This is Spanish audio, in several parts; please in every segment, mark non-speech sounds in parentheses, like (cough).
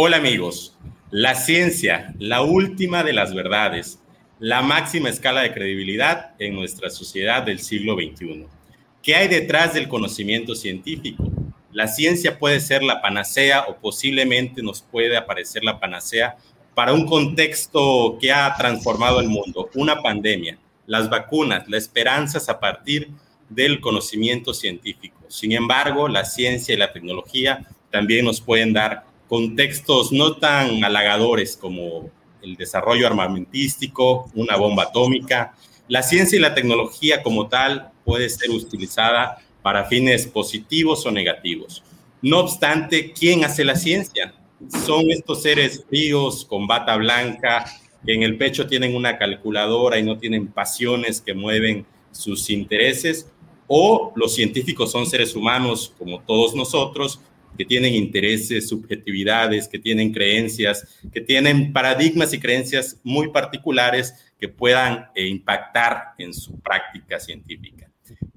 Hola amigos, la ciencia, la última de las verdades, la máxima escala de credibilidad en nuestra sociedad del siglo XXI. ¿Qué hay detrás del conocimiento científico? La ciencia puede ser la panacea o posiblemente nos puede aparecer la panacea para un contexto que ha transformado el mundo, una pandemia, las vacunas, las esperanzas a partir del conocimiento científico. Sin embargo, la ciencia y la tecnología también nos pueden dar contextos no tan halagadores como el desarrollo armamentístico, una bomba atómica. La ciencia y la tecnología como tal puede ser utilizada para fines positivos o negativos. No obstante, ¿quién hace la ciencia? Son estos seres fríos con bata blanca que en el pecho tienen una calculadora y no tienen pasiones que mueven sus intereses, o los científicos son seres humanos como todos nosotros que tienen intereses, subjetividades, que tienen creencias, que tienen paradigmas y creencias muy particulares que puedan eh, impactar en su práctica científica.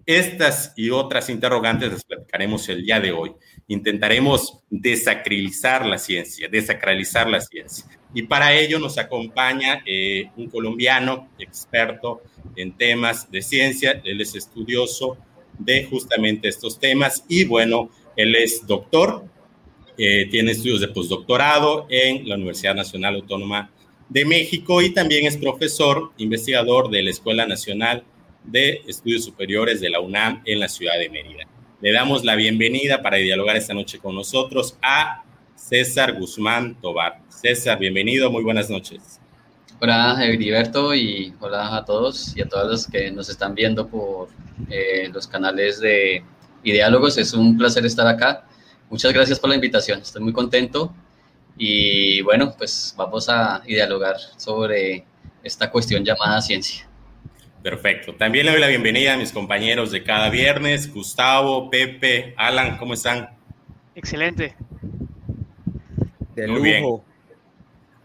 Estas y otras interrogantes las platicaremos el día de hoy. Intentaremos desacralizar la ciencia, desacralizar la ciencia. Y para ello nos acompaña eh, un colombiano experto en temas de ciencia. Él es estudioso de justamente estos temas y bueno, él es doctor, eh, tiene estudios de postdoctorado en la Universidad Nacional Autónoma de México y también es profesor investigador de la Escuela Nacional de Estudios Superiores de la UNAM en la ciudad de Mérida. Le damos la bienvenida para dialogar esta noche con nosotros a César Guzmán Tobar. César, bienvenido, muy buenas noches. Hola, Heriberto, y hola a todos y a todas los que nos están viendo por eh, los canales de y diálogos. Es un placer estar acá. Muchas gracias por la invitación. Estoy muy contento. Y bueno, pues vamos a dialogar sobre esta cuestión llamada ciencia. Perfecto. También le doy la bienvenida a mis compañeros de cada viernes, Gustavo, Pepe, Alan, ¿cómo están? Excelente. De Muy bien.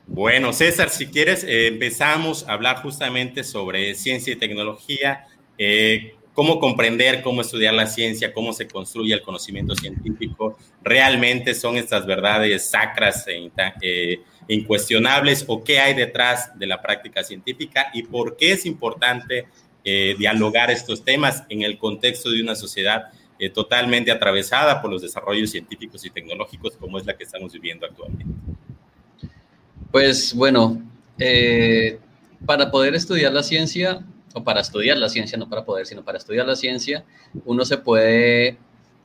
Bueno, César, si quieres, eh, empezamos a hablar justamente sobre ciencia y tecnología. Eh, cómo comprender, cómo estudiar la ciencia, cómo se construye el conocimiento científico, realmente son estas verdades sacras e, eh, incuestionables o qué hay detrás de la práctica científica y por qué es importante eh, dialogar estos temas en el contexto de una sociedad eh, totalmente atravesada por los desarrollos científicos y tecnológicos como es la que estamos viviendo actualmente. Pues bueno, para poder estudiar la ciencia para estudiar la ciencia, no para poder, sino para estudiar la ciencia, uno se puede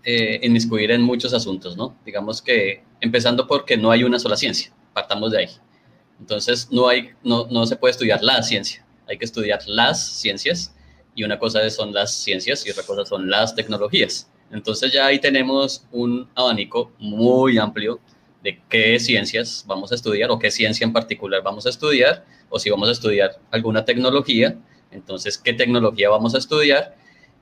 eh, inmiscuir en muchos asuntos, ¿no? Digamos que empezando porque no hay una sola ciencia, partamos de ahí. Entonces, no, hay, no, no se puede estudiar la ciencia, hay que estudiar las ciencias y una cosa son las ciencias y otra cosa son las tecnologías. Entonces ya ahí tenemos un abanico muy amplio de qué ciencias vamos a estudiar o qué ciencia en particular vamos a estudiar o si vamos a estudiar alguna tecnología entonces, ¿qué tecnología vamos a estudiar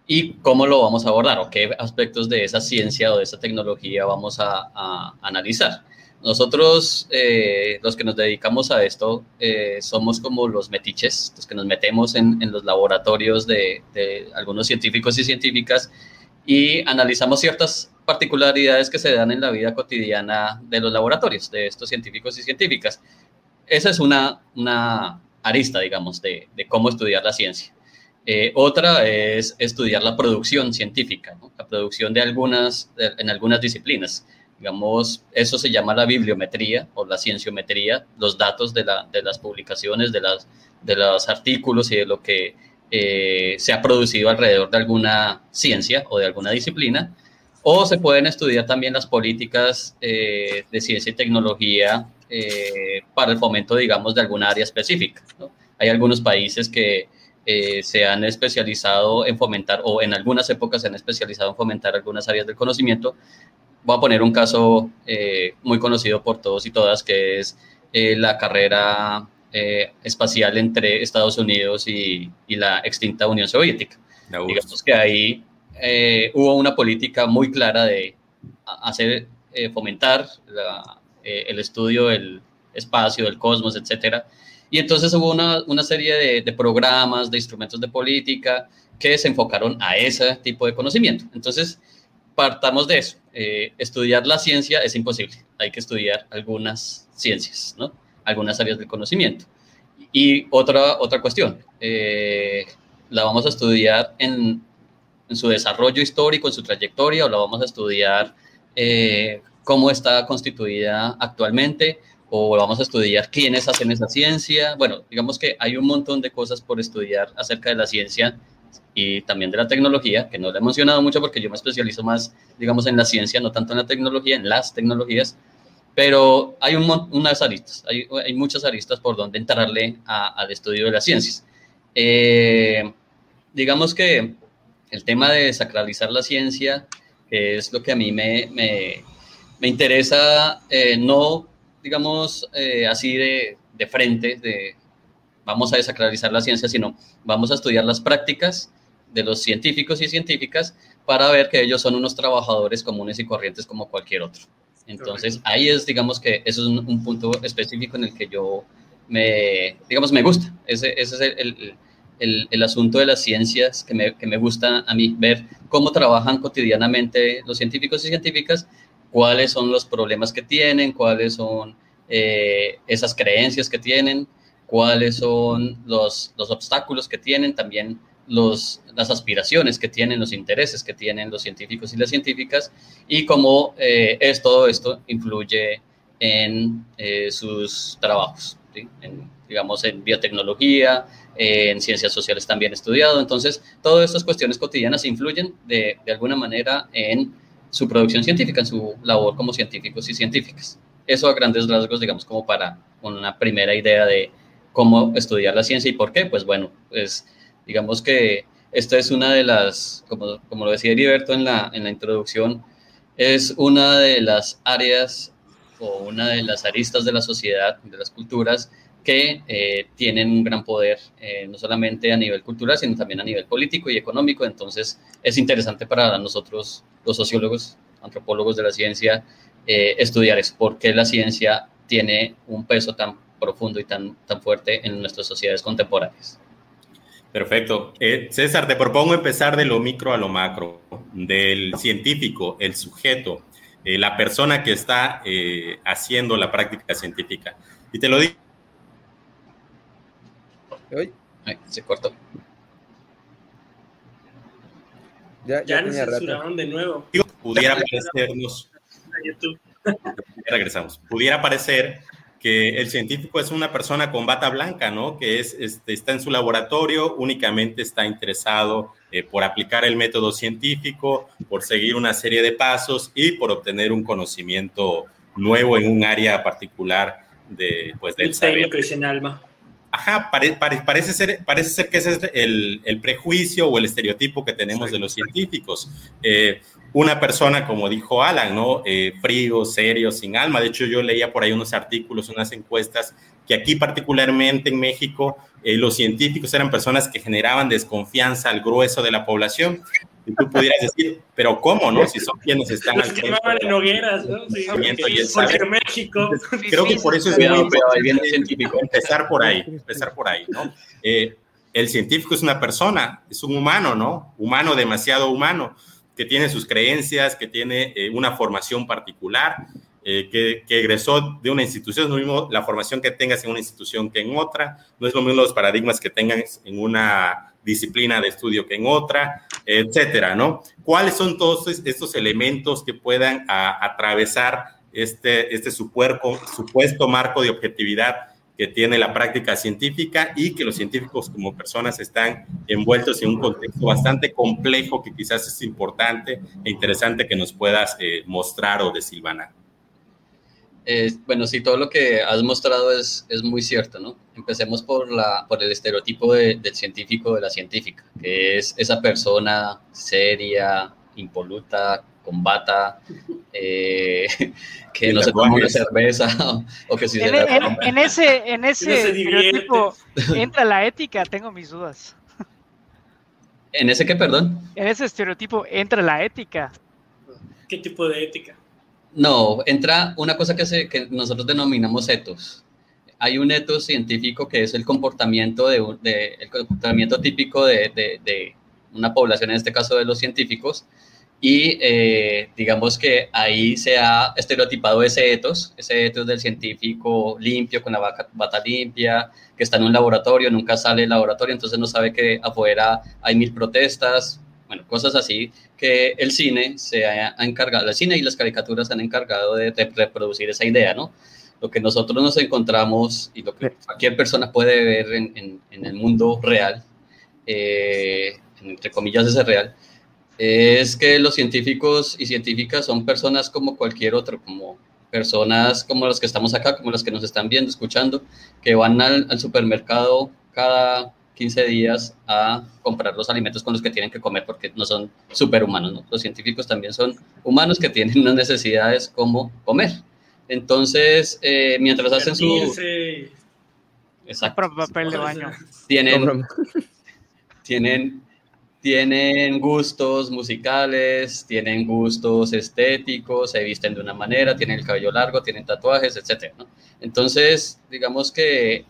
y cómo lo vamos a abordar o qué aspectos de esa ciencia o de esa tecnología vamos a, analizar? Nosotros, eh, los que nos dedicamos a esto, eh, somos como los metiches, los que nos metemos en, los laboratorios de, algunos científicos y científicas y analizamos ciertas particularidades que se dan en la vida cotidiana de los laboratorios, de estos científicos y científicas. Esa es una, una arista, digamos, de, cómo estudiar la ciencia. Eh, otra es estudiar la producción científica, la producción de algunas, en algunas disciplinas. Digamos, eso se llama la bibliometría o la cienciometría, los datos de, las publicaciones, de, las, de los artículos y de lo que eh, se ha producido alrededor de alguna ciencia o de alguna disciplina. O se pueden estudiar también las políticas eh, de ciencia y tecnología eh, para el fomento, digamos, de alguna área específica. Hay algunos países que eh, se han especializado en fomentar, o en algunas épocas se han especializado en fomentar algunas áreas del conocimiento. Voy a poner un caso eh, muy conocido por todos y todas, que es la carrera espacial entre Estados Unidos y, y, la extinta Unión Soviética. Digamos que ahí hubo una política muy clara de hacer, fomentar la, eh, el estudio del espacio, del cosmos, etcétera. Y entonces hubo una, una serie de, programas, de instrumentos de política que se enfocaron a ese tipo de conocimiento. Entonces, partamos de eso. Eh, estudiar la ciencia es imposible. hay que estudiar algunas ciencias, ¿no? Algunas áreas del conocimiento. Y otra, otra cuestión, eh, ¿la vamos a estudiar en, en, su desarrollo histórico, en su trayectoria, o la vamos a estudiar cómo está constituida actualmente, o vamos a estudiar quiénes hacen esa ciencia? Bueno, digamos que hay un montón de cosas por estudiar acerca de la ciencia y también de la tecnología, que no lo he mencionado mucho porque yo me especializo más, digamos, en la ciencia, no tanto en la tecnología, en las tecnologías, pero hay un, unas aristas, hay, hay, muchas aristas por donde entrarle al estudio de las ciencias. Eh, digamos que el tema de sacralizar la ciencia, que es lo que a mí me, me, me interesa, eh, no, digamos, eh, así de, de frente, de vamos a desacralizar la ciencia, sino vamos a estudiar las prácticas de los científicos y científicas para ver que ellos son unos trabajadores comunes y corrientes como cualquier otro. Entonces, ahí es, digamos que eso es un, punto específico en el que yo me, digamos, me gusta. Ese, ese es el, el, el, asunto de las ciencias que me, que me gusta a mí, ver cómo trabajan cotidianamente los científicos y científicas, cuáles son los problemas que tienen, cuáles son eh, esas creencias que tienen, cuáles son los, los obstáculos que tienen, también los, las aspiraciones que tienen, los intereses que tienen los científicos y las científicas y cómo eh, es, todo esto influye en eh, sus trabajos, digamos en biotecnología, en ciencias sociales también estudiado. Entonces, todas estas cuestiones cotidianas influyen de, de alguna manera en su producción científica, en su labor como científicos y científicas. Eso a grandes rasgos, digamos, como para una primera idea de cómo estudiar la ciencia y por qué. Pues bueno, pues Digamos que esta es una de las, como, como lo decía Heriberto en la, en la introducción, es una de las áreas o una de las aristas de la sociedad, de las culturas, que eh, tienen un gran poder, eh, no solamente a nivel cultural, sino también a nivel político y económico. Entonces, es interesante para nosotros, los sociólogos, antropólogos de la ciencia, eh, estudiar es por qué la ciencia tiene un peso tan profundo y tan, tan fuerte en nuestras sociedades contemporáneas. Perfecto. Eh, César, te propongo empezar de lo micro a lo macro, del científico, el sujeto, la persona que está haciendo la práctica científica. Y te lo digo. Ay, se cortó. Ya, ya, nos censuraron de nuevo. Pudiera parecernos. Regresamos. Pudiera parecer que el científico es una persona con bata blanca, ¿no? Que es, este, está en su laboratorio, únicamente está interesado eh, por aplicar el método científico, por seguir una serie de pasos y por obtener un conocimiento nuevo en un área particular de, pues, del saber. en alma. Ajá, parece, ser, parece ser que ese es el, el, prejuicio o el estereotipo que tenemos de los científicos. Eh, una persona, como dijo Alan, ¿no? Eh, frío, serio, sin alma. De hecho, yo leía por ahí unos artículos, unas encuestas, que aquí particularmente en México, eh, los científicos eran personas que generaban desconfianza al grueso de la población. Y tú pudieras decir, pero ¿cómo, no? Si son quienes están... Los quemaban en hogueras, ¿no? Sí, porque, México... Creo que por eso es muy importante científico, empezar por ahí, empezar por ahí, ¿no? Eh, el científico es una persona, es un humano, ¿no? Humano, demasiado humano que tiene sus creencias, que tiene eh, una formación particular, eh, que, que, egresó de una institución. No es lo mismo la formación que tengas en una institución que en otra, no es lo mismo los paradigmas que tengas en una disciplina de estudio que en otra, etcétera, ¿no? ¿Cuáles son todos estos elementos que puedan atravesar este, este supuesto marco de objetividad que tiene la práctica científica y que los científicos como personas están envueltos en un contexto bastante complejo que quizás es importante e interesante que nos puedas eh, mostrar o desilvanar. Eh, bueno, sí, todo lo que has mostrado es, es muy cierto, ¿no? Empecemos por, la, por el estereotipo del científico, de la científica, que es esa persona seria, impoluta, combata, eh, (laughs) que no se toma una cerveza (laughs) o que si en, se en, en, ese, en ese estereotipo entra la ética, tengo mis dudas. ¿En ese qué, perdón? En ese estereotipo entra la ética. ¿Qué tipo de ética? No, entra una cosa que, se, que nosotros denominamos etos. Hay un etos científico que es el comportamiento, típico de, una población, en este caso de los científicos, y eh, digamos que ahí se ha estereotipado ese etos, ese etos del científico limpio, con la bata limpia, que está en un laboratorio, nunca sale del laboratorio, entonces no sabe que afuera hay mil protestas, bueno, cosas así, que el cine se ha encargado, el cine y las caricaturas se han encargado de, reproducir esa idea, ¿no? Lo que nosotros nos encontramos y lo que cualquier persona puede ver en, en, el mundo real, eh, entre comillas ese real, es que los científicos y científicas son personas como cualquier otro, como personas como los que estamos acá, como los que nos están viendo, escuchando, que van al, supermercado cada 15 días a comprar los alimentos con los que tienen que comer porque no son superhumanos, ¿no? Los científicos también son humanos que tienen unas necesidades como comer. Entonces, eh, mientras hacen su... Exacto. papel de baño. Tienen, tienen tienen gustos musicales, tienen gustos estéticos, se visten de una manera, tienen el cabello largo, tienen tatuajes, etc. Entonces, digamos que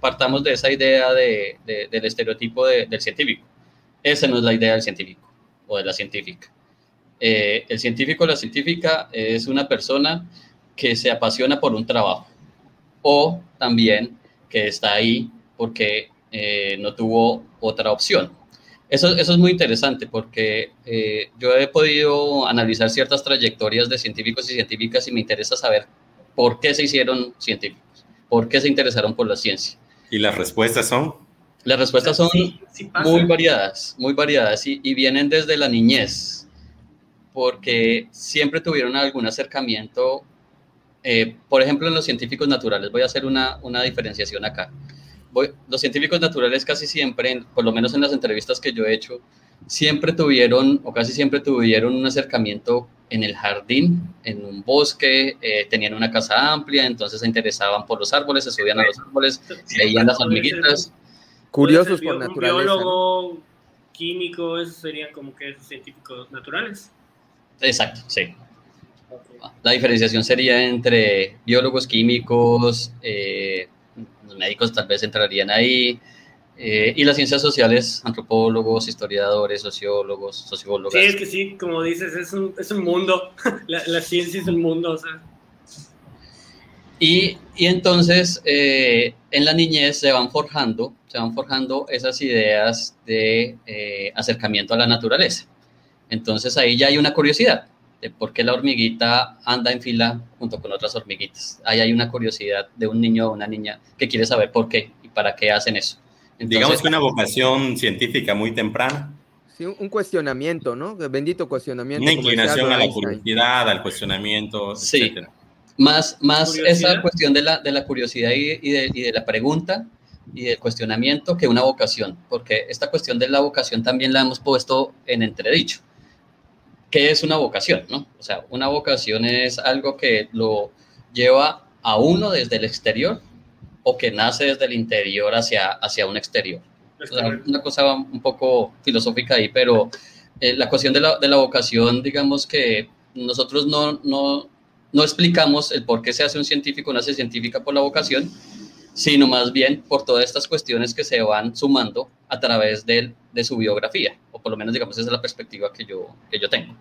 partamos de esa idea de, del estereotipo del científico. Esa no es la idea del científico o de la científica. Eh, el científico o la científica es una persona que se apasiona por un trabajo o también que está ahí porque eh, no tuvo otra opción eso, eso es muy interesante porque eh, yo he podido analizar ciertas trayectorias de científicos y científicas y me interesa saber por qué se hicieron científicos, por qué se interesaron por la ciencia. ¿Y las respuestas son? Las respuestas son muy variadas, muy variadas y, y, vienen desde la niñez, porque siempre tuvieron algún acercamiento, eh, por ejemplo, en los científicos naturales. Voy a hacer una, una diferenciación acá los científicos naturales casi siempre, por lo menos en las entrevistas que yo he hecho, siempre tuvieron o casi siempre tuvieron un acercamiento en el jardín, en un bosque, eh, tenían una casa amplia, entonces se interesaban por los árboles, se subían a los árboles, veían las hormiguitas. Curiosos por naturaleza. Biólogo, químico, esos serían como que científicos naturales. Exacto, sí. La diferenciación sería entre biólogos, químicos, eh, médicos tal vez entrarían ahí, eh, y las ciencias sociales, antropólogos, historiadores, sociólogos, sociólogos. Sí, es que sí, como dices, es un, es un mundo, (laughs) la, ciencia es un mundo, o sea. Y, y entonces eh, en la niñez se van forjando, se van forjando esas ideas de eh, acercamiento a la naturaleza. Entonces ahí ya hay una curiosidad de por qué la hormiguita anda en fila junto con otras hormiguitas. Ahí hay una curiosidad de un niño o una niña que quiere saber por qué y para qué hacen eso. Digamos que una vocación científica muy temprana. Sí, un cuestionamiento, ¿no? Bendito cuestionamiento. Una inclinación a la curiosidad, al cuestionamiento, sí. Más, más esa cuestión de la, de la curiosidad y, y, de, y de la pregunta y del cuestionamiento que una vocación, porque esta cuestión de la vocación también la hemos puesto en entredicho ¿qué es una vocación? ¿no? O sea, una vocación es algo que lo lleva a uno desde el exterior o que nace desde el interior hacia, hacia un exterior. una cosa un poco filosófica ahí, pero eh, la cuestión de la, de la, vocación, digamos que nosotros no, no, no explicamos el por qué se hace un científico, nace científica por la vocación, sino más bien por todas estas cuestiones que se van sumando a través de, de su biografía, o por lo menos digamos esa es la perspectiva que yo, que yo tengo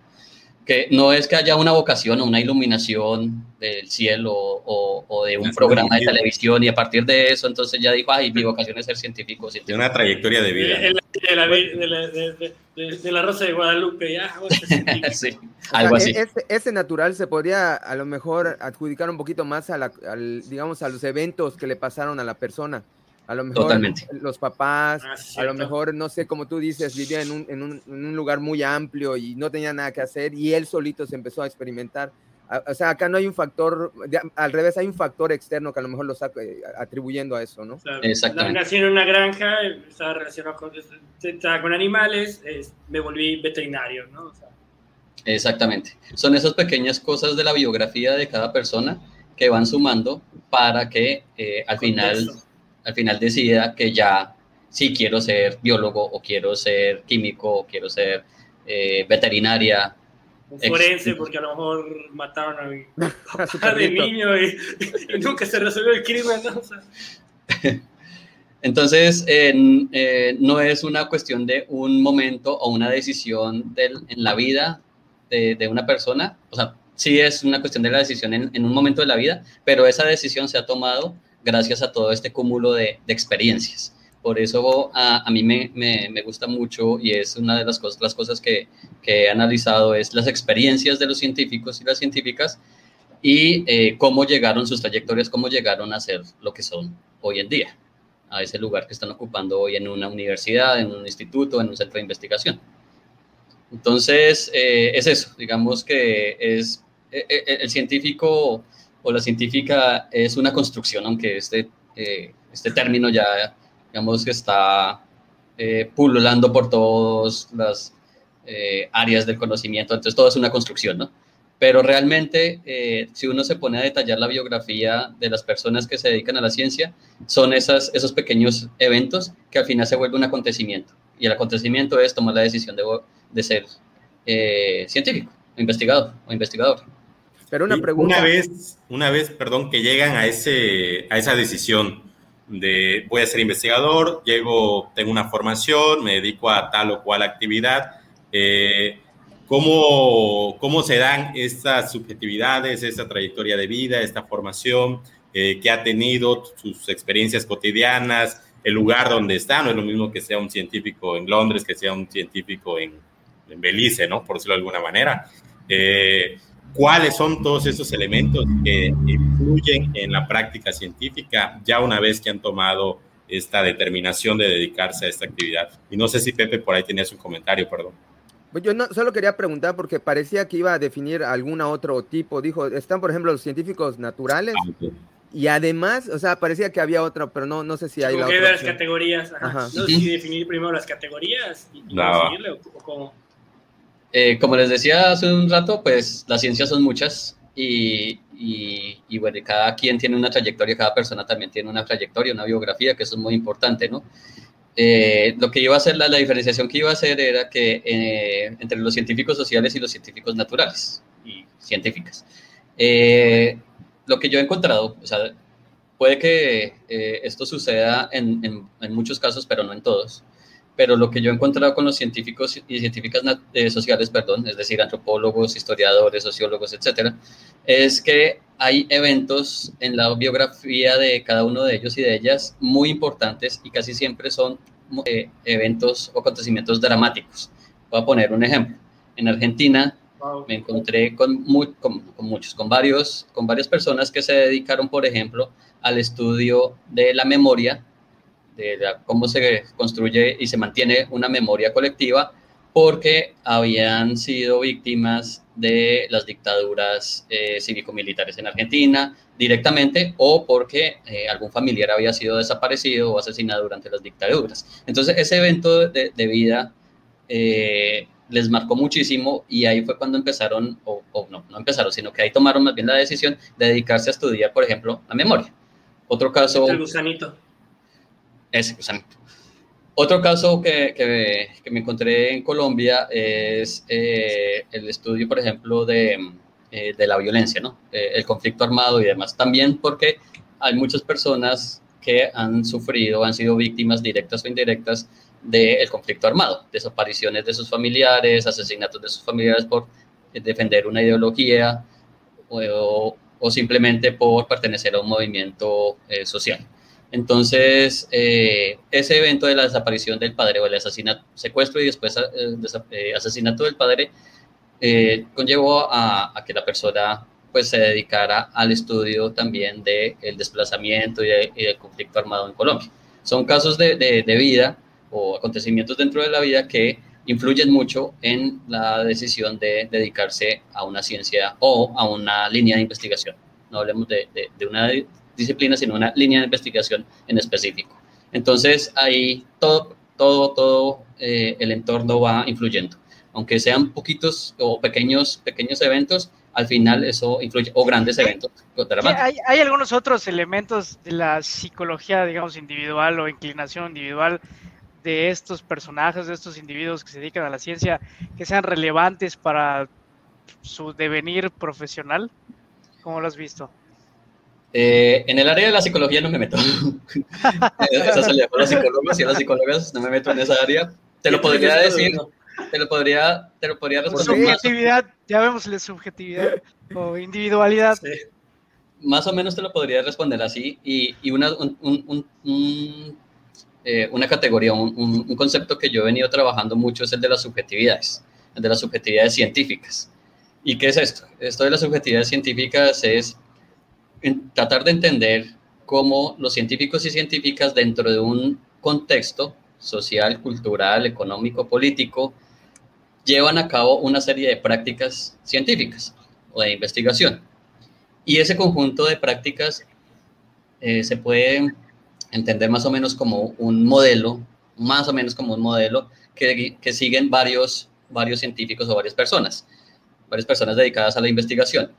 que no es que haya una vocación o una iluminación del cielo o, o de un programa de televisión y a partir de eso entonces ya dijo, ay, mi vocación es ser científico. De una trayectoria de vida. De, la, de, la, Rosa de Guadalupe, ya. (laughs) sí, algo así. E-, ese, ese, natural se podría a lo mejor adjudicar un poquito más a la, al, digamos, a los eventos que le pasaron a la persona. A lo mejor los papás, ah, a lo mejor, no sé, como tú dices, vivía en un, en, un, en un, lugar muy amplio y no tenía nada que hacer y él solito se empezó a experimentar. O sea, acá no hay un factor, al revés, hay un factor externo que a lo mejor lo está eh, atribuyendo a eso, ¿no? Exactamente. Nací en una granja, estaba relacionado con, estaba con animales, me volví veterinario, ¿no? Exactamente. Son esas pequeñas cosas de la biografía de cada persona que van sumando para que eh, al final al final decida que ya sí quiero ser biólogo o quiero ser químico o quiero ser eh, veterinaria. Un forense, porque a lo mejor mataron a mi (laughs) papá de niño y, nunca se resolvió el crimen. ¿no? (laughs) Entonces, eh, no es una cuestión de un momento o una decisión en la vida de, una persona, o sea, sí es una cuestión de la decisión en, un momento de la vida, pero esa decisión se ha tomado gracias a todo este cúmulo de, experiencias. Por eso a, mí me, gusta mucho y es una de las cosas, las cosas que, que, he analizado, es las experiencias de los científicos y las científicas y eh, cómo llegaron sus trayectorias, cómo llegaron a ser lo que son hoy en día, a ese lugar que están ocupando hoy en una universidad, en un instituto, en un centro de investigación. Entonces, eh, es eso, digamos que es eh, eh, el científico o la científica es una construcción, aunque este, este término ya, digamos que está pululando por todas las áreas del conocimiento, entonces todo es una construcción, ¿no? Pero realmente, si uno se pone a detallar la biografía de las personas que se dedican a la ciencia, son esas, esos pequeños eventos que al final se vuelve un acontecimiento. Y el acontecimiento es tomar la decisión de, de ser eh, científico, investigador o investigador. Pero una pregunta. Una vez, una vez, perdón, que llegan a, ese, a esa decisión de voy a ser investigador, llego, tengo una formación, me dedico a tal o cual actividad. Eh, ¿cómo, ¿Cómo se dan estas subjetividades, esta trayectoria de vida, esta formación eh, que ha tenido, sus experiencias cotidianas, el lugar donde está? No es lo mismo que sea un científico en Londres, que sea un científico en, en Belice, ¿no? Por decirlo de alguna manera. Eh, ¿Cuáles son todos esos elementos que influyen en la práctica científica ya una vez que han tomado esta determinación de dedicarse a esta actividad? Y no sé si Pepe por ahí tenías un comentario, perdón. Pues yo no, solo quería preguntar porque parecía que iba a definir algún otro tipo. Dijo, están por ejemplo los científicos naturales ah, y además, o sea, parecía que había otro, pero no, no sé si hay la otra. las categorías. No sé si definir primero las categorías y, y o cómo. Eh, como les decía hace un rato, pues las ciencias son muchas y, y, bueno, cada quien tiene una trayectoria, cada persona también tiene una trayectoria, una biografía, que eso es muy importante, ¿no? Eh, lo que iba a hacer, la, la, diferenciación que iba a hacer era que eh, entre los científicos sociales y los científicos naturales y científicas. lo que yo he encontrado, o sea, puede que esto suceda en, en, en, muchos casos, pero no en todos pero lo que yo he encontrado con los científicos y científicas eh, sociales, perdón, es decir, antropólogos, historiadores, sociólogos, etcétera, es que hay eventos en la biografía de cada uno de ellos y de ellas muy importantes y casi siempre son eh, eventos o acontecimientos dramáticos. Voy a poner un ejemplo. En Argentina me encontré con, con, muchos, con, varios, con varias personas que se dedicaron, por ejemplo, al estudio de la memoria de cómo se construye y se mantiene una memoria colectiva, porque habían sido víctimas de las dictaduras eh, cívico-militares en Argentina directamente o porque eh, algún familiar había sido desaparecido o asesinado durante las dictaduras. Entonces ese evento de, vida eh, les marcó muchísimo y ahí fue cuando empezaron, o, o, no, no empezaron, sino que ahí tomaron más bien la decisión de dedicarse a estudiar, por ejemplo, la memoria. Otro caso... El gusanito. Ese, Otro caso que, que, me encontré en Colombia es eh, el estudio, por ejemplo, de, eh, de la violencia, ¿no? Eh, el conflicto armado y demás. También porque hay muchas personas que han sufrido, han sido víctimas directas o indirectas del conflicto armado, desapariciones de sus familiares, asesinatos de sus familiares por defender una ideología o, o simplemente por pertenecer a un movimiento social. Entonces, eh, ese evento de la desaparición del padre o el asesinato, secuestro y después eh, eh, asesinato del padre conllevó a, que la persona pues se dedicara al estudio también del desplazamiento y, del conflicto armado en Colombia. Son casos de, de, vida o acontecimientos dentro de la vida que influyen mucho en la decisión de dedicarse a una ciencia o a una línea de investigación. No hablemos de, de una disciplina, sino una línea de investigación en específico. Entonces, ahí todo, todo, todo eh, el entorno va influyendo. Aunque sean poquitos o pequeños, pequeños eventos, al final eso influye, o grandes eventos. Hay, hay, algunos otros elementos de la psicología, digamos, individual o inclinación individual de estos personajes, de estos individuos que se dedican a la ciencia, que sean relevantes para su devenir profesional. ¿Cómo lo has visto? Eh, en el área de la psicología no me meto. Esa salida por los psicólogos y las psicólogas, no me meto en esa área. Te lo podría decir, te lo podría, te lo podría responder. Subjetividad, Ya vemos la subjetividad o individualidad. Más o menos te lo podría responder así. Y, y una, un, eh, una categoría, un, concepto que yo he venido trabajando mucho es el de las subjetividades, el de las subjetividades científicas. ¿Y qué es esto? Esto de las subjetividades científicas es tratar de entender cómo los científicos y científicas dentro de un contexto social, cultural, económico, político, llevan a cabo una serie de prácticas científicas o de investigación. Y ese conjunto de prácticas eh, se puede entender más o menos como un modelo, más o menos como un modelo que, que siguen varios, varios científicos o varias personas, varias personas dedicadas a la investigación.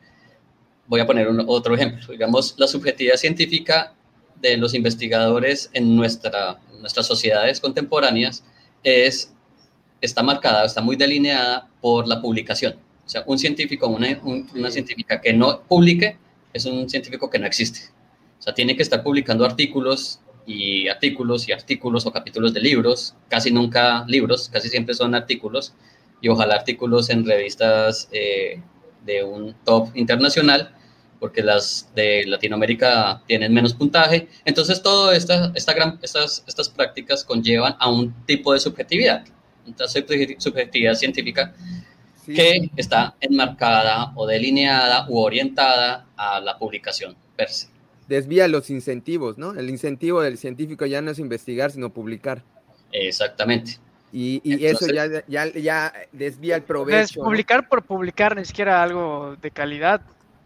Voy a poner un, otro ejemplo. Digamos, la subjetividad científica de los investigadores en nuestra, nuestras sociedades contemporáneas es, está marcada, está muy delineada por la publicación. O sea, un científico, una, una científica que no publique es un científico que no existe. O sea, tiene que estar publicando artículos y artículos y artículos o capítulos de libros, casi nunca libros, casi siempre son artículos, y ojalá artículos en revistas eh, de un top internacional, porque las de Latinoamérica tienen menos puntaje. Entonces, todas esta, esta gran, estas, estas prácticas conllevan a un tipo de subjetividad, una subjetividad científica que está enmarcada o delineada u orientada a la publicación per se desvía los incentivos, ¿no? El incentivo del científico ya no es investigar, sino publicar. Exactamente. Y, eso ya, ya, ya, desvía el provecho. Es publicar por publicar, ni siquiera algo de calidad,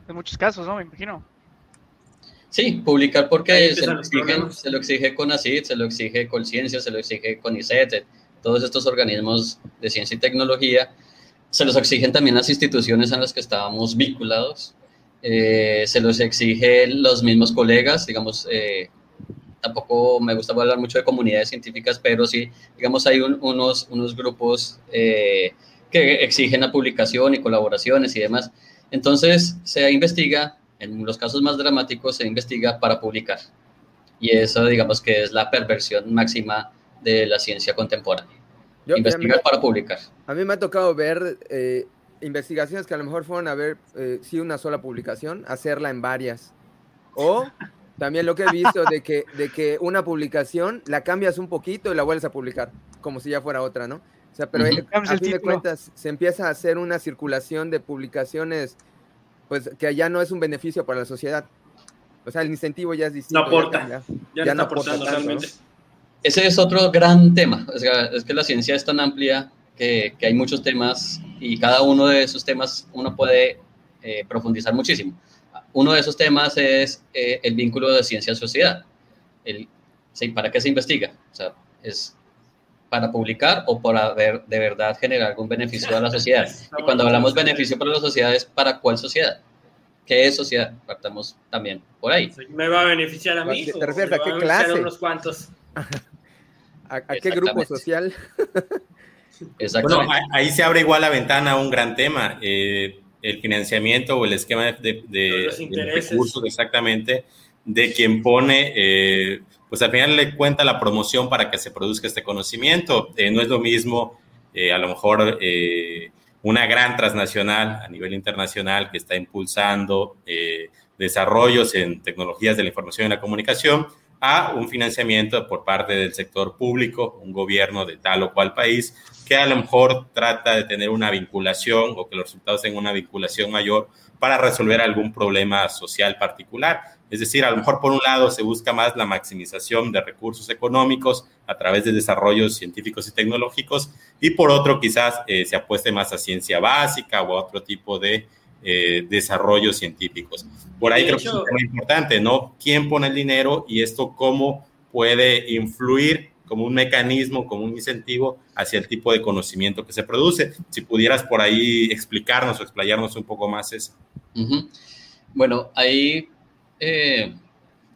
en muchos casos, ¿no? Me imagino. Sí, publicar porque se lo, exige, se lo, exige con ACID, se lo exige con Ciencia, se lo exige con ICET, todos estos organismos de ciencia y tecnología. Se los exigen también las instituciones en las que estábamos vinculados. Eh, se los exigen los mismos colegas, digamos, eh, tampoco me gusta hablar mucho de comunidades científicas, pero sí, digamos, hay unos, unos grupos eh, que exigen la publicación y colaboraciones y demás. Entonces, se investiga, en los casos más dramáticos, se investiga para publicar. Y eso, digamos, que es la perversión máxima de la ciencia contemporánea. Investigar para publicar. A mí me ha tocado ver investigaciones que a lo mejor fueron a ver eh, si una sola publicación, hacerla en varias. O también lo que he visto de que, de que una publicación la cambias un poquito y la vuelves a publicar, como si ya fuera otra, ¿no? O sea, pero a fin de cuentas se empieza a hacer una circulación de publicaciones, pues que ya no es un beneficio para la sociedad. O sea, el incentivo ya es distinto. No aporta. Ya, no, aporta realmente. Ese es otro gran tema. es que la ciencia es tan amplia que, hay muchos temas y cada uno de esos temas uno puede eh, profundizar muchísimo. Uno de esos temas es eh, el vínculo de ciencia-sociedad. ¿Para qué se investiga? O sea, ¿es para publicar o para ver, de verdad generar algún beneficio a la sociedad? (laughs) Y cuando hablamos beneficio para la sociedad, ¿es para cuál sociedad? ¿Qué es sociedad? Partamos también por ahí. ¿Me va a beneficiar a mí? ¿Te refieres a qué clase? A unos cuantos. (laughs) ¿A, qué grupo social? (laughs) Bueno, ahí se abre igual la ventana a un gran tema, eh, el financiamiento o el esquema de, de, recursos exactamente de quien pone, eh, pues al final le cuenta la promoción para que se produzca este conocimiento. Eh, no es lo mismo, a lo mejor, una gran transnacional a nivel internacional que está impulsando desarrollos en tecnologías de la información y la comunicación a un financiamiento por parte del sector público, un gobierno de tal o cual país, que a lo mejor trata de tener una vinculación o que los resultados tengan una vinculación mayor para resolver algún problema social particular. Es decir, a lo mejor por un lado se busca más la maximización de recursos económicos a través de desarrollos científicos y tecnológicos y por otro quizás eh, se apueste más a ciencia básica o a otro tipo de eh, desarrollos científicos. Por ahí creo que es tema importante, ¿no? ¿Quién pone el dinero y esto cómo puede influir como un mecanismo, como un incentivo hacia el tipo de conocimiento que se produce? Si pudieras por ahí explicarnos o explayarnos un poco más eso. Bueno, ahí eh,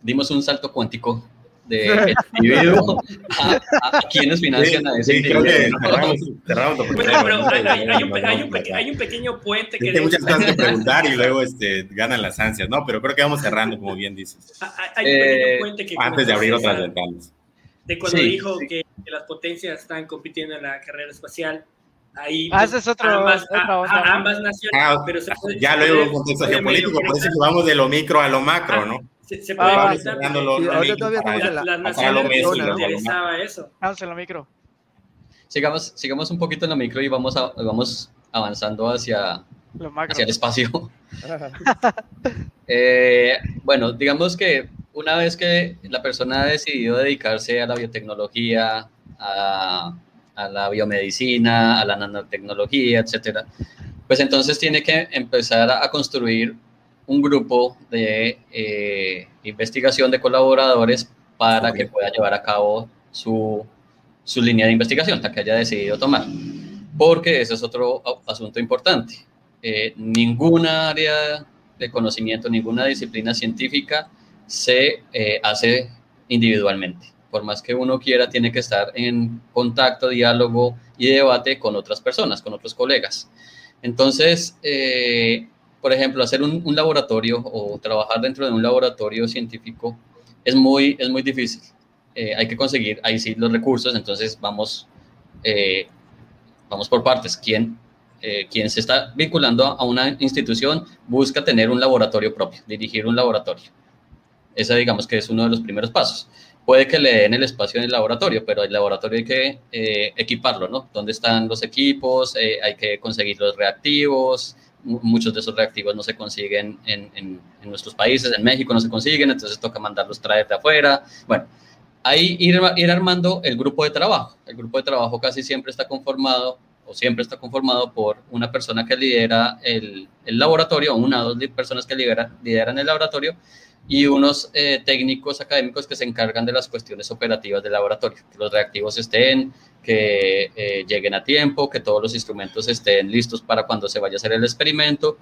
dimos un salto cuántico de individuo a, quienes financian a ese individuo. hay, un pequeño puente que... Hay muchas cosas que (laughs) preguntar y luego este, ganan las ansias, ¿no? Pero creo que vamos cerrando, como bien dices. Hay un pequeño eh, puente que... Antes de abrir otras ventanas. De cuando dijo Que, las potencias están compitiendo en la carrera espacial ahí ah, es otro, ambas, ambas naciones, ah, pero se puede, ya luego en contexto geopolítico, por eso vamos de lo micro a lo macro, ¿no? Se, se puede ah, sí, para, la, las naciones les interesaba eso. Vamos en lo micro. Sigamos, sigamos un poquito en lo micro y vamos, a, vamos avanzando hacia, hacia el espacio. (laughs) (laughs) eh, bueno, digamos que una vez que la persona ha decidido dedicarse a la biotecnología, a, a la biomedicina, a la nanotecnología, etcétera, pues entonces tiene que empezar a, construir un grupo de eh, investigación de colaboradores para que pueda llevar a cabo su, su línea de investigación, la que haya decidido tomar. Porque ese es otro asunto importante. Eh, ninguna área de conocimiento, ninguna disciplina científica se eh, hace individualmente por más que uno quiera, tiene que estar en contacto, diálogo y debate con otras personas, con otros colegas. Entonces, eh, por ejemplo, hacer un, laboratorio o trabajar dentro de un laboratorio científico es muy, es muy difícil. Eh, hay que conseguir ahí sí los recursos, entonces vamos, eh, vamos por partes. ¿Quién, quien se está vinculando a una institución busca tener un laboratorio propio, dirigir un laboratorio. Ese digamos que es uno de los primeros pasos puede que le den el espacio en el laboratorio, pero el laboratorio hay que eh, equiparlo, ¿no? ¿Dónde están los equipos? Eh, hay que conseguir los reactivos. Muchos de esos reactivos no se consiguen en, en, nuestros países, en México no se consiguen, entonces toca mandarlos traer de afuera. Bueno, ahí ir, ir armando el grupo de trabajo. El grupo de trabajo casi siempre está conformado o siempre está conformado por una persona que lidera el, el laboratorio, una o dos personas que lidera, lideran el laboratorio, y unos eh, técnicos académicos que se encargan de las cuestiones operativas del laboratorio, que los reactivos estén, que eh, lleguen a tiempo, que todos los instrumentos estén listos para cuando se vaya a hacer el experimento.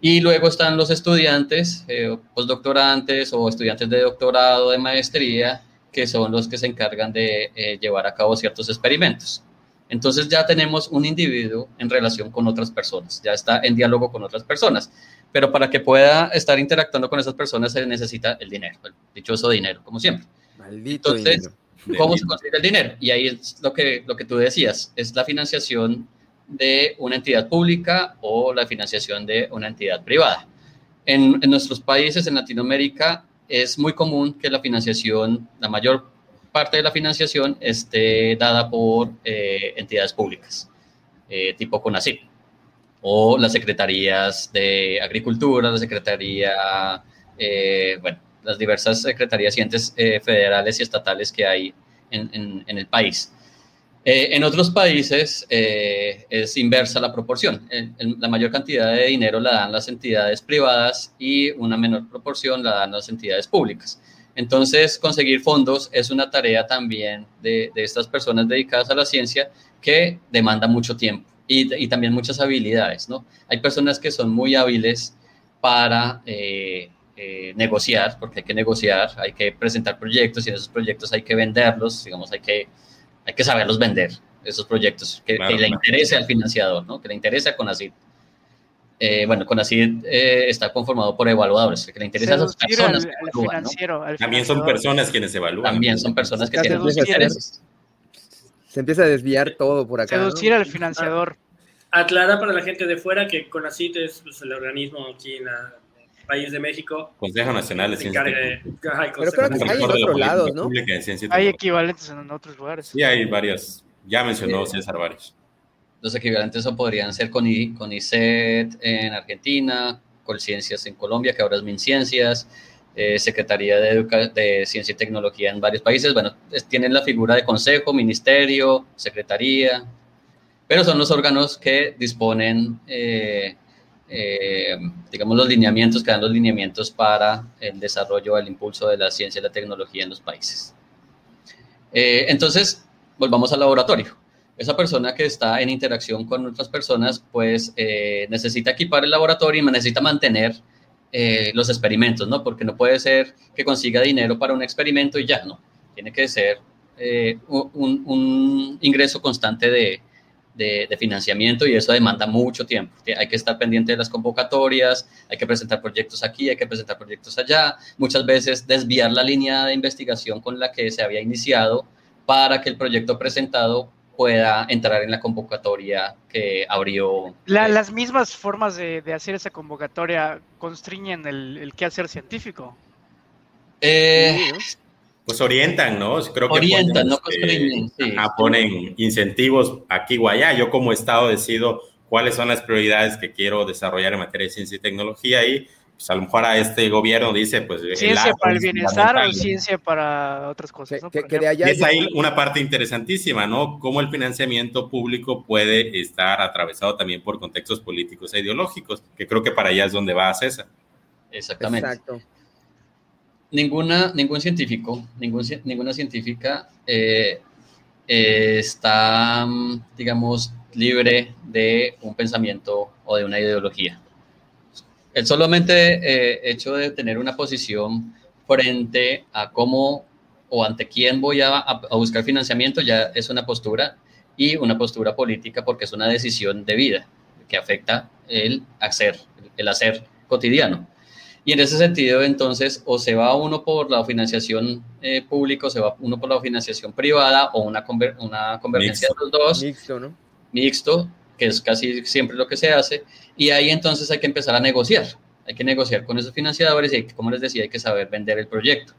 Y luego están los estudiantes, eh, postdoctorantes o estudiantes de doctorado, de maestría, que son los que se encargan de eh, llevar a cabo ciertos experimentos. Entonces ya tenemos un individuo en relación con otras personas, ya está en diálogo con otras personas pero para que pueda estar interactuando con esas personas se necesita el dinero, el dichoso dinero, como siempre. Maldito Entonces, ¿cómo se consigue el dinero? Y ahí es lo que, lo que tú decías, es la financiación de una entidad pública o la financiación de una entidad privada. En, en nuestros países, en Latinoamérica, es muy común que la financiación, la mayor parte de la financiación esté dada por eh, entidades públicas, eh, tipo CONACYT o las secretarías de Agricultura, la Secretaría, eh, bueno, las diversas secretarías y entes eh, federales y estatales que hay en, en, el país. Eh, en otros países es inversa la proporción. la mayor cantidad de dinero la dan las entidades privadas y una menor proporción la dan las entidades públicas. Entonces, conseguir fondos es una tarea también de, de estas personas dedicadas a la ciencia que demanda mucho tiempo y, también muchas habilidades, ¿no? Hay personas que son muy hábiles para eh, eh, negociar, porque hay que negociar, hay que presentar proyectos y en esos proyectos hay que venderlos, digamos, hay que, hay que saberlos vender, esos proyectos, que, le interese al financiador, ¿no? Que le interese a Conacid. Eh, bueno, Conacid eh, está conformado por evaluadores, que le interesa a esas personas. También son personas quienes evalúan. También son personas que tienen intereses se empieza a desviar todo por acá. Seducir al financiador. Aclara para la gente de fuera que CONACIT es pues, el organismo aquí en el país de México. Consejo Nacional de Ciencia. Pero creo que hay en otros lados, ¿no? Hay equivalentes en otros lugares. Sí, hay varios. Ya mencionó César varios. Los equivalentes podrían ser con, CONICET en Argentina, Colciencias en Colombia, que ahora es MinCiencias, eh, Secretaría de, de, Ciencia y Tecnología en varios países. Bueno, tienen la figura de consejo, ministerio, secretaría, pero son los órganos que disponen, eh, eh, digamos, los lineamientos, que dan los lineamientos para el desarrollo, el impulso de la ciencia y la tecnología en los países. entonces, volvamos al laboratorio. Esa persona que está en interacción con otras personas, pues necesita equipar el laboratorio y necesita mantener eh, los experimentos, ¿no? Porque no puede ser que consiga dinero para un experimento y ya, ¿no? Tiene que ser eh, un, ingreso constante de, de, financiamiento y eso demanda mucho tiempo. Hay que estar pendiente de las convocatorias, hay que presentar proyectos aquí, hay que presentar proyectos allá, muchas veces desviar la línea de investigación con la que se había iniciado para que el proyecto presentado pueda entrar en la convocatoria que abrió. las mismas formas de, hacer esa convocatoria constriñen el, el quehacer científico. Eh, pues orientan, ¿no? Creo que orientan, no constriñen. ponen incentivos aquí o allá. Yo como Estado decido cuáles son las prioridades que quiero desarrollar en materia de ciencia y tecnología y pues a lo mejor a este gobierno dice, pues... Ciencia para el bienestar o ciencia para otras cosas. y es ahí una parte interesantísima, ¿no? Cómo el financiamiento público puede estar atravesado también por contextos políticos e ideológicos, que creo que para allá es donde va César. Exactamente. Exacto. Ninguna, ningún científico, ningún, ninguna científica eh, eh, está, digamos, libre de un pensamiento o de una ideología. El solamente eh, hecho de tener una posición frente a cómo o ante quién voy a, buscar financiamiento ya es una postura y una postura política porque es una decisión de vida que afecta el hacer, el hacer cotidiano. Y en ese sentido, entonces, o se va uno por la financiación eh, pública, o se va uno por la financiación privada, o una, una convergencia de los dos. Mixto, ¿no? Mixto, que es casi siempre lo que se hace, y ahí entonces hay que empezar a negociar, hay que negociar con esos financiadores y, como les decía, hay que saber vender el proyecto.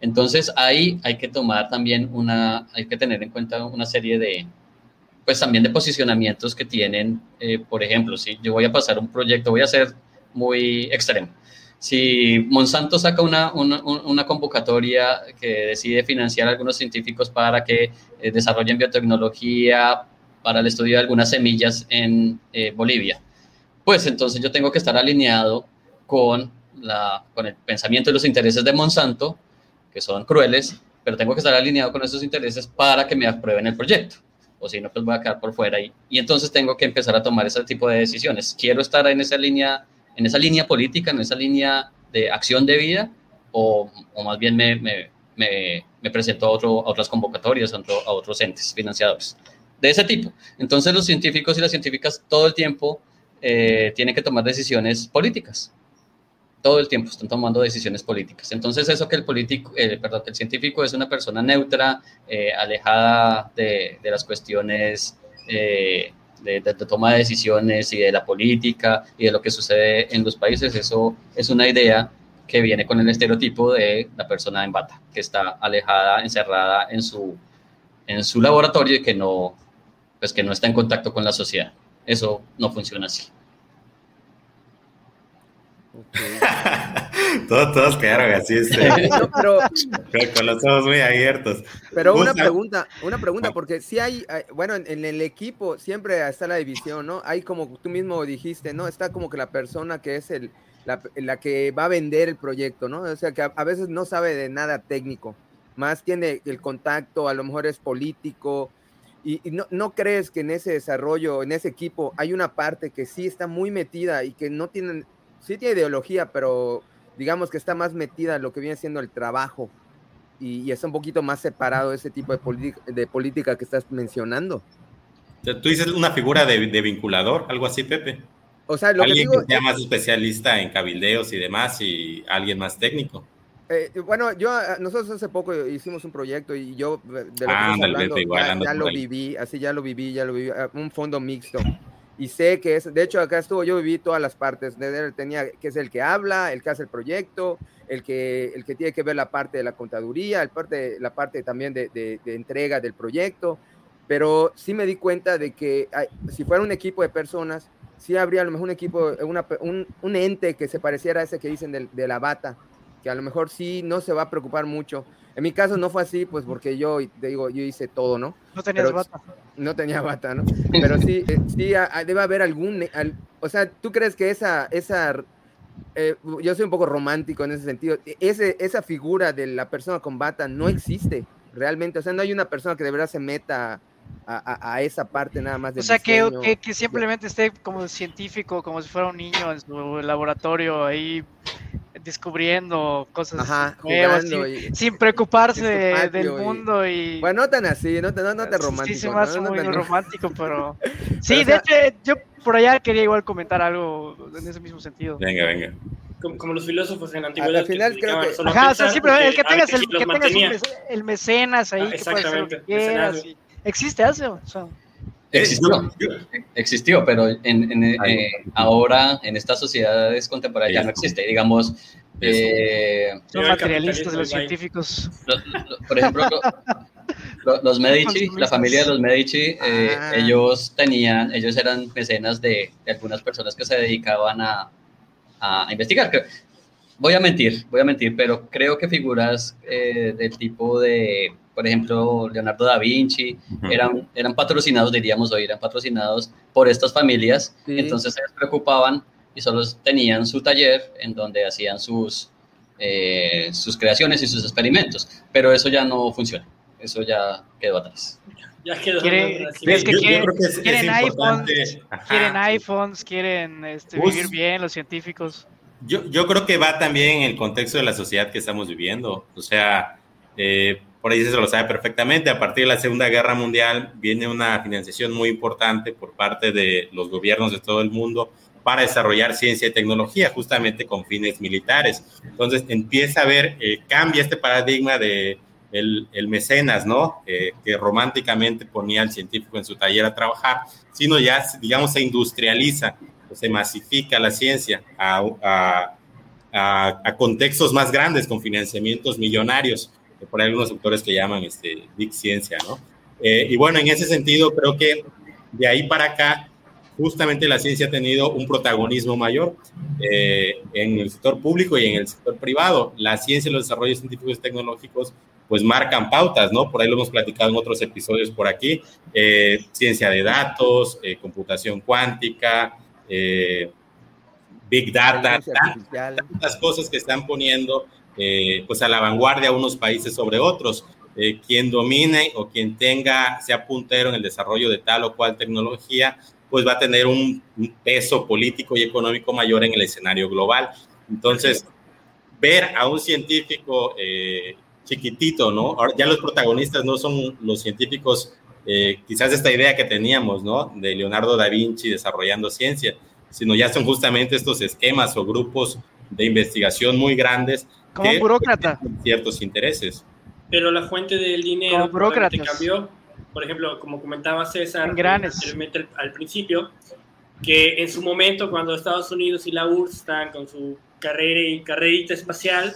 Entonces ahí hay que tomar también una, hay que tener en cuenta una serie de, pues también de posicionamientos que tienen, eh, por ejemplo, si yo voy a pasar un proyecto, voy a ser muy extremo. Si Monsanto saca una, una, una convocatoria que decide financiar a algunos científicos para que eh, desarrollen biotecnología para el estudio de algunas semillas en eh, Bolivia, pues entonces yo tengo que estar alineado con, la, con el pensamiento y los intereses de Monsanto, que son crueles, pero tengo que estar alineado con esos intereses para que me aprueben el proyecto. O si no, pues voy a quedar por fuera. Y, y entonces tengo que empezar a tomar ese tipo de decisiones. Quiero estar en esa línea, en esa línea política, en esa línea de acción de vida, o, o más bien me, me, me, me presento a, otro, a otras convocatorias, a, a otros entes financiadores de ese tipo. Entonces los científicos y las científicas todo el tiempo eh, tienen que tomar decisiones políticas. Todo el tiempo están tomando decisiones políticas. Entonces eso que el político, eh, perdón, que el científico es una persona neutra, eh, alejada de, las cuestiones de, de, toma de decisiones y de la política y de lo que sucede en los países, eso es una idea que viene con el estereotipo de la persona en bata, que está alejada, encerrada en su, en su laboratorio y que no, pues que no está en contacto con la sociedad. Eso no funciona así. (laughs) todos, todos quedaron así, este, (laughs) con los ojos muy abiertos. Pero una pregunta, una pregunta, porque si hay, bueno, en, el equipo siempre está la división, ¿no? Hay como tú mismo dijiste, ¿no? Está como que la persona que es el, la, que va a vender el proyecto, ¿no? O sea, que a, veces no sabe de nada técnico, más tiene el contacto, a lo mejor es político, y, no, no, crees que en ese desarrollo, en ese equipo, hay una parte que sí está muy metida y que no tienen, sí tiene ideología, pero digamos que está más metida en lo que viene siendo el trabajo y, está un poquito más separado de ese tipo de, de política que estás mencionando. Tú dices una figura de, vinculador, algo así, Pepe. O sea, lo alguien que, sea más especialista en cabildeos y demás y alguien más técnico. Eh, bueno, yo ah, nosotros hace poco hicimos un proyecto y yo de lo que ah, hablando, ya, lo viví, así ya lo viví, ya lo viví, ah, un fondo mixto. Y sé que es, de hecho acá estuvo, yo viví todas las partes, de tenía que es el que habla, el que hace el proyecto, el que, el que tiene que ver la parte de la contaduría, el parte, la parte también de, de, entrega del proyecto, pero sí me di cuenta de que si fuera un equipo de personas, sí habría a lo mejor un equipo, una, un, un ente que se pareciera a ese que dicen de, de la bata, que a lo mejor sí no se va a preocupar mucho. En mi caso no fue así, pues porque yo, digo, yo hice todo, ¿no? No tenías bata. No tenía bata, ¿no? Pero sí, eh, sí debe haber algún, o sea, ¿tú crees que esa, esa, eh, yo soy un poco romántico en ese sentido, e, ese, esa figura de la persona con bata no existe realmente, o sea, no hay una persona que de verdad se meta a, a, esa parte nada más del O sea, que, que, simplemente esté como científico, como si fuera un niño en su laboratorio ahí descubriendo cosas nuevas, sin, preocuparse (laughs) del mundo y... Bueno, no tan así, no, no, no te romántico. Sí, más muy romántico, pero... (laughs) Sí, de hecho, yo por allá quería igual comentar algo en ese mismo sentido. Venga, venga. Como, los filósofos en la antigüedad. Al final creo que... Ajá, o sea, sí, pero el que tengas el, que tengas el mecenas ahí, ah, que puede hacer lo que quieras. Y existe hace. Existió, existió, pero en, eh, ahora en estas sociedades contemporáneas ya no existe. Digamos, eh, son materialistas los científicos. por ejemplo, los, Medici, la familia de los Medici, eh, ah. ellos tenían, ellos eran mecenas de, algunas personas que se dedicaban a, a investigar. Voy a mentir, voy a mentir, pero creo que figuras del tipo de por ejemplo, Leonardo da Vinci, eran, eran patrocinados, diríamos hoy, eran patrocinados por estas familias, entonces se preocupaban y solo tenían su taller en donde hacían sus, eh, sus creaciones y sus experimentos, pero eso ya no funciona, eso ya quedó atrás. Ya quedó. Quieren, quieren, iPhones, quieren iPhones, quieren este, vivir bien los científicos. Yo, yo creo que va también en el contexto de la sociedad que estamos viviendo. O sea, eh, por ahí se lo sabe perfectamente, a partir de la Segunda Guerra Mundial viene una financiación muy importante por parte de los gobiernos de todo el mundo para desarrollar ciencia y tecnología, justamente con fines militares. Entonces empieza a ver, eh, cambia este paradigma de el, mecenas, ¿no? Eh, que románticamente ponía al científico en su taller a trabajar, sino ya, digamos, se industrializa, se masifica la ciencia a, a contextos más grandes con financiamientos millonarios por ahí algunos autores que llaman este, Big Ciencia, ¿no? Eh, y bueno, en ese sentido, creo que de ahí para acá, justamente la ciencia ha tenido un protagonismo mayor eh, en el sector público y en el sector privado. La ciencia y los desarrollos científicos y tecnológicos pues marcan pautas, ¿no? Por ahí lo hemos platicado en otros episodios por aquí. Eh, ciencia de datos, computación cuántica, Big Data, tantas cosas que están poniendo eh, pues a la vanguardia unos países sobre otros. Eh, quien domine o quien tenga, sea puntero en el desarrollo de tal o cual tecnología, pues va a tener un, peso político y económico mayor en el escenario global. Entonces, ver a un científico eh, chiquitito, ¿no? Ahora, ya los protagonistas no son los científicos, quizás esta idea que teníamos, ¿no? De Leonardo da Vinci desarrollando ciencia, sino ya son justamente estos esquemas o grupos de investigación muy grandes como un burócrata. Ciertos intereses. Pero la fuente del dinero cambió. Por ejemplo, como comentaba César al principio, que en su momento, cuando Estados Unidos y la URSS estaban con su carrera y carrerita espacial,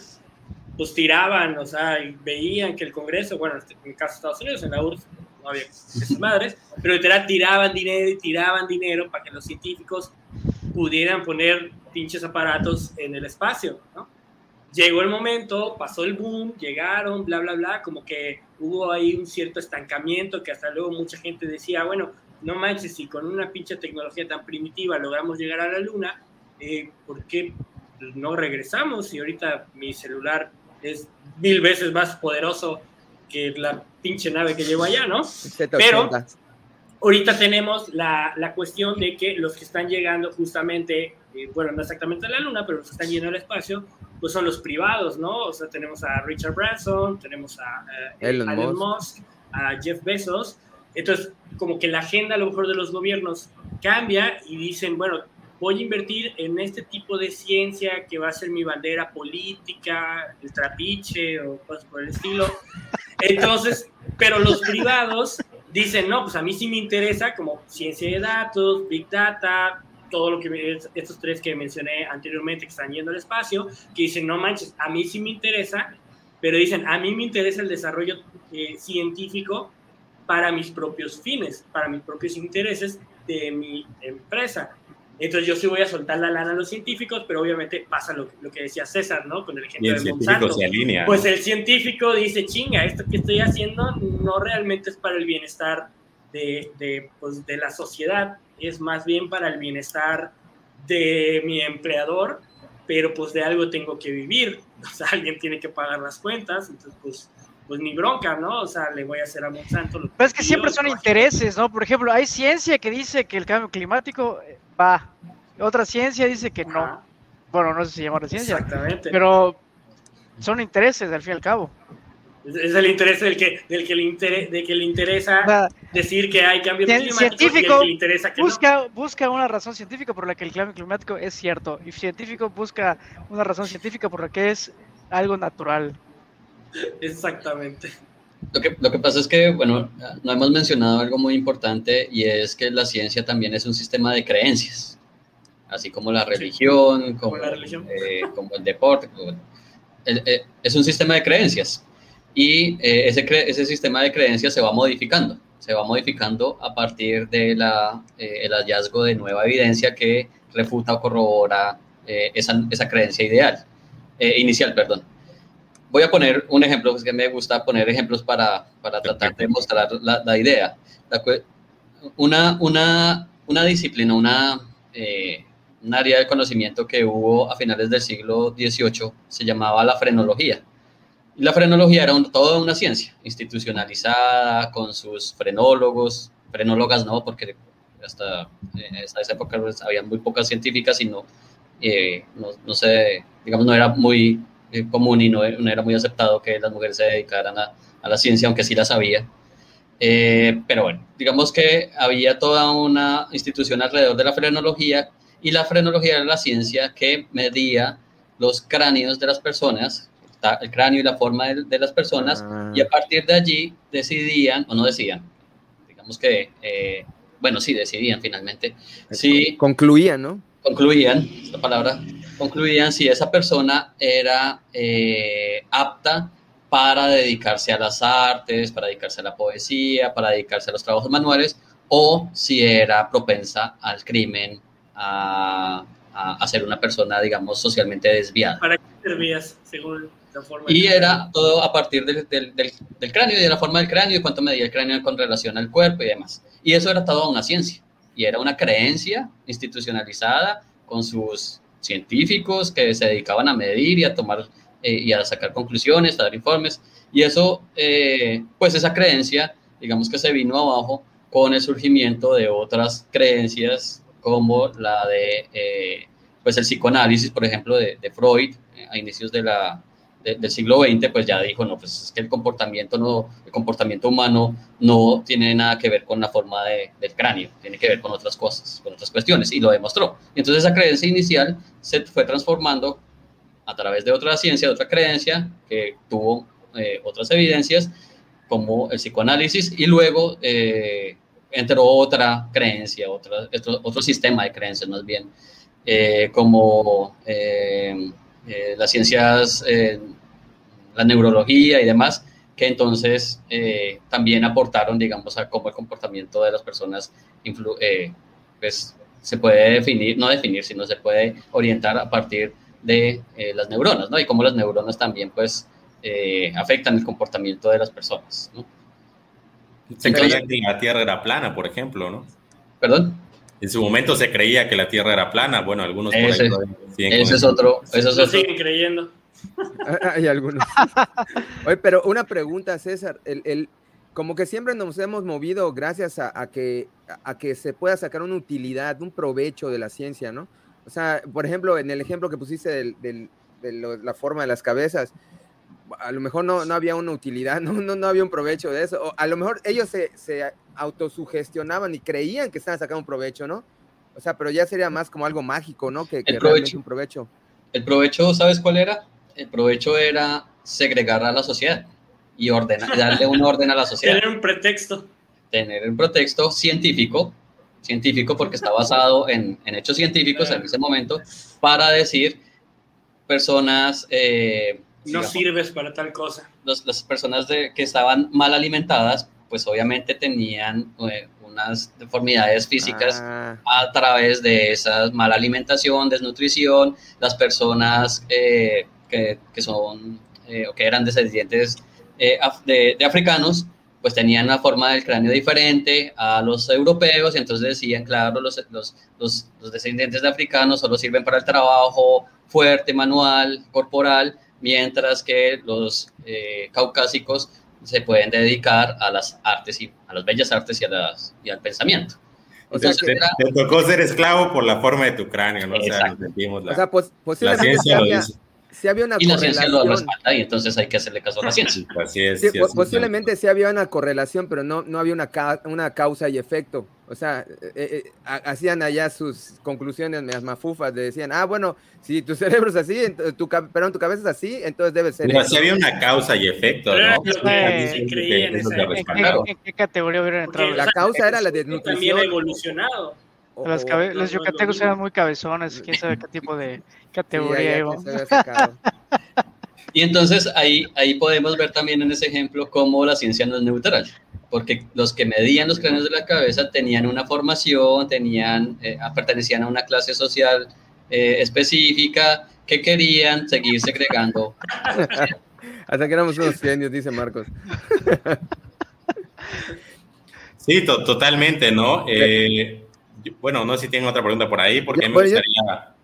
pues tiraban, o sea, y veían que el Congreso, bueno, en el caso de Estados Unidos, en la URSS no había esas madres, pero literal tiraban dinero y tiraban dinero para que los científicos pudieran poner pinches aparatos en el espacio, ¿no? Llegó el momento, pasó el boom, llegaron, bla, bla, bla, como que hubo ahí un cierto estancamiento que hasta luego mucha gente decía, bueno, no manches, si con una pinche tecnología tan primitiva logramos llegar a la luna, eh, ¿por qué no regresamos? Y ahorita mi celular es mil veces más poderoso que la pinche nave que llevo allá, ¿no? Pero ahorita tenemos la, la cuestión de que los que están llegando justamente, eh, bueno, no exactamente a la luna, pero los que están yendo al espacio, pues son los privados, ¿no? O sea, tenemos a Richard Branson, tenemos a, eh, Elon, Musk. a Jeff Bezos. Entonces, como que la agenda a lo mejor de los gobiernos cambia y dicen, bueno, voy a invertir en este tipo de ciencia que va a ser mi bandera política, el trapiche o cosas por el estilo. (laughs) Entonces, pero los privados dicen, no, pues a mí sí me interesa como ciencia de datos, big data, todo lo que estos tres que mencioné anteriormente que están yendo al espacio, que dicen, no manches, a mí sí me interesa, pero dicen, a mí me interesa el desarrollo eh, científico para mis propios fines, para mis propios intereses de mi empresa. Entonces yo sí voy a soltar la lana a los científicos, pero obviamente pasa lo, lo que decía César, ¿no? Con el ejemplo de Monsanto. pues el científico dice, chinga, esto que estoy haciendo no realmente es para el bienestar de, de, pues, de la sociedad, es más bien para el bienestar de mi empleador, pero pues de algo tengo que vivir, (laughs) o sea, alguien tiene que pagar las cuentas, entonces pues, pues ni bronca, ¿no? O sea, le voy a hacer a Monsanto. Lo Pero es que siempre son intereses, ¿no? Por ejemplo, hay ciencia que dice que el cambio climático eh, va, otra ciencia dice que no. Bueno, no sé si llama ciencia, Exactamente. pero son intereses al fin y al cabo. Es el interés del que, del que, le, interesa, de que le interesa decir que hay cambio climático científico y le interesa que busca, busca una razón científica por la que el cambio climático es cierto y científico busca una razón científica por la que es algo natural. Exactamente. Lo que, lo que pasa es que, bueno, no hemos mencionado algo muy importante y es que la ciencia también es un sistema de creencias, así como la religión, como, la religión. Eh, como el deporte. Eh, es un sistema de creencias y eh, ese, ese sistema de creencias se va modificando, se va modificando a partir del de el hallazgo de nueva evidencia que refuta o corrobora esa, esa creencia ideal, inicial, perdón voy a poner un ejemplo, es que me gusta poner ejemplos para, para tratar de mostrar la, la idea. Una, una, una disciplina, una, eh, un área de conocimiento que hubo a finales del siglo XVIII se llamaba la frenología. Y la frenología era toda una ciencia institucionalizada con sus frenólogos, frenólogas no, porque hasta, hasta esa época pues, había muy pocas científicas y no, eh, no, no sé, digamos, no era muy eh, común y no, era muy aceptado que las mujeres se dedicaran a, a la ciencia, aunque sí la sabía. Eh, pero bueno, digamos que había toda una institución alrededor de la frenología y la frenología era la ciencia que medía los cráneos de las personas, el cráneo y la forma de, las personas, y a partir de allí decidían, o no decían, digamos que, eh, bueno, sí, decidían finalmente. Sí, concluían, ¿no? Concluían, esta palabra, concluían si esa persona era eh, apta para dedicarse a las artes, para dedicarse a la poesía, para dedicarse a los trabajos manuales, o si era propensa al crimen, a, a, ser una persona, digamos, socialmente desviada. ¿Para qué servías, según la forma? Y era todo a partir del, del, del, cráneo y de la forma del cráneo y cuánto medía el cráneo con relación al cuerpo y demás. Y eso era toda una ciencia y era una creencia institucionalizada con sus científicos que se dedicaban a medir y a tomar eh, y a sacar conclusiones, a dar informes. Y eso, eh, pues esa creencia, digamos que se vino abajo con el surgimiento de otras creencias como la de, eh, pues el psicoanálisis, por ejemplo, de, de Freud a inicios de la, del siglo XX, pues ya dijo, no, pues es que el comportamiento, no, el comportamiento humano no tiene nada que ver con la forma de, del cráneo, tiene que ver con otras cosas, con otras cuestiones, y lo demostró. Entonces esa creencia inicial se fue transformando a través de otra ciencia, de otra creencia, que tuvo eh, otras evidencias, como el psicoanálisis, y luego eh, entró otra creencia, otra, otro, otro, sistema de creencias más bien, eh, como eh, las ciencias, eh, la neurología y demás, que entonces eh, también aportaron, digamos, a cómo el comportamiento de las personas pues, se puede definir, no definir, sino se puede orientar a partir de las neuronas, ¿no? Y cómo las neuronas también, pues, afectan el comportamiento de las personas, ¿no? Se creía que la Tierra era plana, por ejemplo, ¿no? ¿Perdón? En su momento se creía que la Tierra era plana. Bueno, algunos ese, por ese es otro. Eso es Lo siguen creyendo. Hay algunos. (laughs) Oye, pero una pregunta, César. El, el, como que siempre nos hemos movido gracias a, que, a que se pueda sacar una utilidad, un provecho de la ciencia, ¿no? O sea, por ejemplo, en el ejemplo que pusiste del, del, de la forma de las cabezas, a lo mejor no, no había una utilidad, (laughs) no, no, no, había un provecho de eso. O a lo mejor ellos se, se autosugestionaban y creían que estaban sacando un provecho, ¿no? O sea, pero ya sería más como algo mágico, ¿no? Que, que realmente un provecho. El provecho, ¿sabes cuál era? El provecho era segregar a la sociedad y ordenar, darle un orden a la (laughs) sociedad. Tener un pretexto. Tener un pretexto científico, científico porque está basado en, en hechos científicos en ese momento, para decir personas... Eh, no sirves para tal cosa. las personas de, que estaban mal alimentadas, pues obviamente tenían eh, unas deformidades físicas ah. a través de esa mala alimentación, desnutrición, las personas eh, que, que, son eh, o que eran descendientes de, de, africanos, pues tenían una forma del cráneo diferente a los europeos y entonces decían, claro, los, los, los, los descendientes de africanos solo sirven para el trabajo fuerte, manual, corporal, mientras que los eh, caucásicos se pueden dedicar a las artes y a las bellas artes y, a las, y al pensamiento. O sea, te, tocó ser esclavo por la forma de tu cráneo, ¿no? O sea, la, pues, la ciencia lo dice. Sí había una y la ciencia lo respalda y entonces hay que hacerle caso a la ciencia. (laughs) Así es, posiblemente sí había una correlación, pero no, no había una, una causa y efecto. O sea, eh, eh, eh, hacían allá sus conclusiones más mafufas, decían, ah, bueno, si tu cerebro es así, tu, pero en tu cabeza es así, entonces debe ser. Pero sí había una causa y efecto, ¿no? ¿En, qué categoría hubieran entrado? La causa era la desnutrición. También ha evolucionado. Los yucatecos eran muy cabezones, quién sabe qué tipo de (laughs) categoría (laughs) Y entonces ahí, ahí podemos ver también en ese ejemplo cómo la ciencia no es neutral porque los que medían los cráneos de la cabeza tenían una formación, tenían, eh, pertenecían a una clase social eh, específica que querían seguir segregando. (laughs) Hasta que éramos unos genios, dice Marcos. sí, totalmente, ¿no? Eh, bueno, no sé si tienen otra pregunta por ahí, porque me gustaría...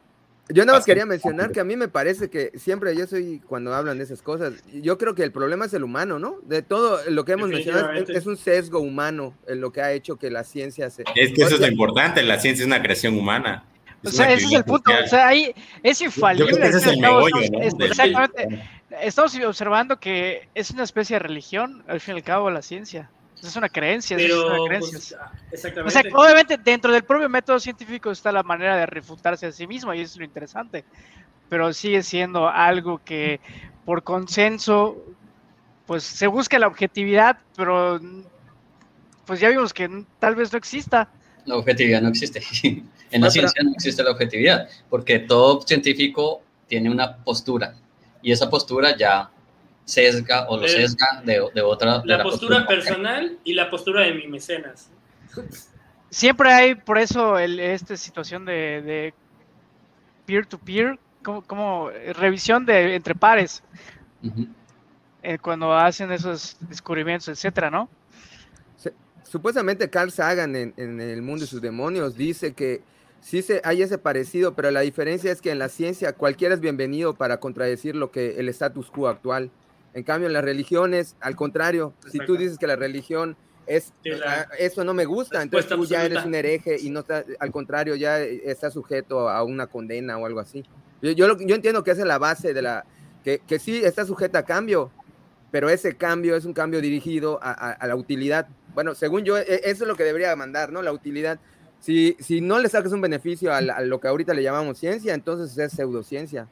Yo nada más quería mencionar que a mí me parece que siempre yo soy, cuando hablan de esas cosas, yo creo que el problema es el humano, ¿no? De todo lo que hemos mencionado es, un sesgo humano en lo que ha hecho que la ciencia se... Es que eso es lo importante, la ciencia es una creación humana. o sea, ese es el punto, o sea, ahí es infalible. ese es el meollo, ¿no? Exactamente. Estamos observando que es una especie de religión, al fin y al cabo, la ciencia. Es una creencia, es una pues, creencia. exactamente. O sea, obviamente dentro del propio método científico está la manera de refutarse a sí mismo y eso es lo interesante. Pero sigue siendo algo que por consenso, pues se busca la objetividad, pero pues ya vimos que tal vez no exista. La objetividad no existe. (laughs) en la ciencia no existe la objetividad, porque todo científico tiene una postura y esa postura ya sesga o lo sesga de, de otra. la, postura, personal y la postura de mi mecenas. Siempre hay, por eso, el, esta situación de peer-to-peer, como, revisión de entre pares, eh, cuando hacen esos descubrimientos, etcétera, ¿no? supuestamente Carl Sagan en, en, El mundo de sus demonios dice que sí se, hay ese parecido, pero la diferencia es que en la ciencia cualquiera es bienvenido para contradecir lo que el status quo actual. En cambio, en las religiones, al contrario, si tú dices que la religión es ah, eso no me gusta, entonces tú ya eres un hereje y no está, al contrario, ya está sujeto a una condena o algo así. Yo, yo, entiendo que esa es la base de la, que, que, sí está sujeta a cambio, pero ese cambio es un cambio dirigido a, la utilidad. Bueno, según yo, e, eso es lo que debería mandar, ¿no? La utilidad. Si, si no le sacas un beneficio a, a lo que ahorita le llamamos ciencia, entonces es pseudociencia.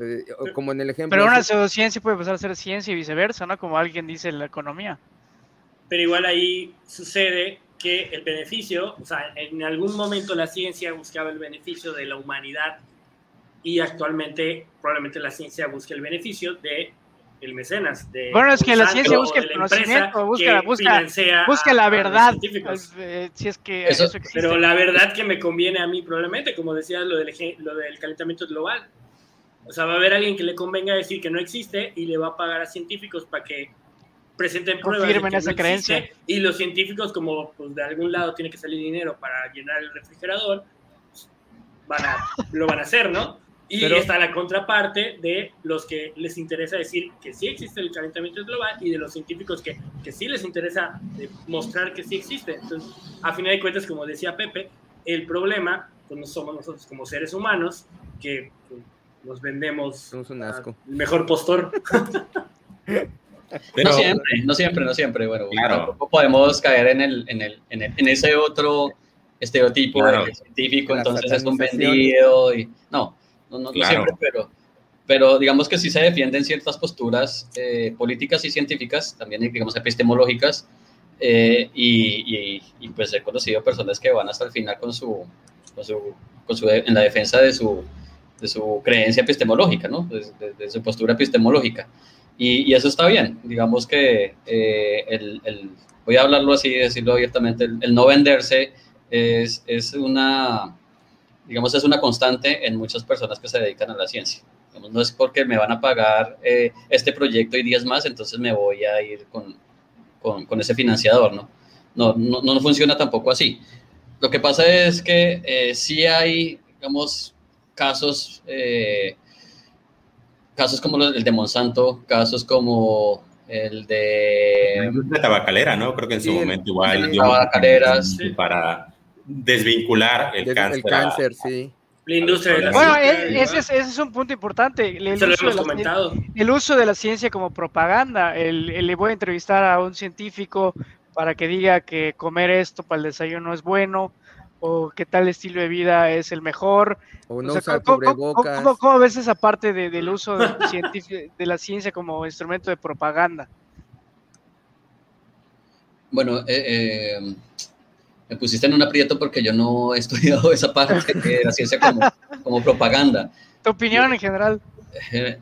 Eh, como en el ejemplo. Pero una pseudociencia puede pasar a ser ciencia y viceversa, ¿no? Como alguien dice en la economía. Pero igual ahí sucede que el beneficio, o sea, en algún momento la ciencia buscaba el beneficio de la humanidad y actualmente probablemente la ciencia busca el beneficio de el mecenas. De bueno, es que la ciencia busca el conocimiento, busca, busca, busca la verdad. Eh, si es que Pero la verdad que me conviene a mí probablemente, como decías, lo del, lo del calentamiento global. O sea, va a haber alguien que le convenga decir que no existe y le va a pagar a científicos para que presenten pruebas. Confirmen esa creencia. Y los científicos, como pues, de algún lado tiene que salir dinero para llenar el refrigerador, van a, lo van a hacer, ¿no? Y está la contraparte de los que les interesa decir que sí existe el calentamiento global y de los científicos que, que sí les interesa mostrar que sí existe. Entonces, a final de cuentas, como decía Pepe, el problema pues, no somos nosotros como seres humanos que nos vendemos un asco. el mejor postor. (laughs) no siempre, no siempre, no siempre. Bueno, tampoco podemos caer en, el, en, el, en, ese otro estereotipo científico, entonces es un vendido. Y, no, no, no, siempre, pero, pero digamos que sí se defienden ciertas posturas eh, políticas y científicas, también digamos epistemológicas, eh, y, y, pues he conocido personas que van hasta el final con su, con su, con su en la defensa de su, de su creencia epistemológica, ¿no? de, su postura epistemológica. Y, eso está bien. Digamos que eh, el, el, voy a hablarlo así, decirlo abiertamente, el, no venderse es, es, una, digamos, es una constante en muchas personas que se dedican a la ciencia. no es porque me van a pagar eh, este proyecto y días más, entonces me voy a ir con, con, con ese financiador, ¿no? No, ¿no? no, funciona tampoco así. Lo que pasa es que eh, sí hay, digamos, casos, eh, casos como el de Monsanto, casos como el de... La tabacalera, ¿no? Creo que en su momento igual... Tabacaleras. Para desvincular el cáncer. El cáncer, sí. La industria de la Bueno, ese es, ese es, un punto importante. El, uso de la, el, uso de la ciencia como propaganda. El, le voy a entrevistar a un científico para que diga que comer esto para el desayuno es bueno o qué tal estilo de vida es el mejor. O no usar ¿cómo, ves esa parte del uso de, (laughs) de la ciencia como instrumento de propaganda? Bueno, eh, eh, me pusiste en un aprieto porque yo no he (laughs) estudiado esa parte de la ciencia como, propaganda. ¿Tu opinión en general? Eh,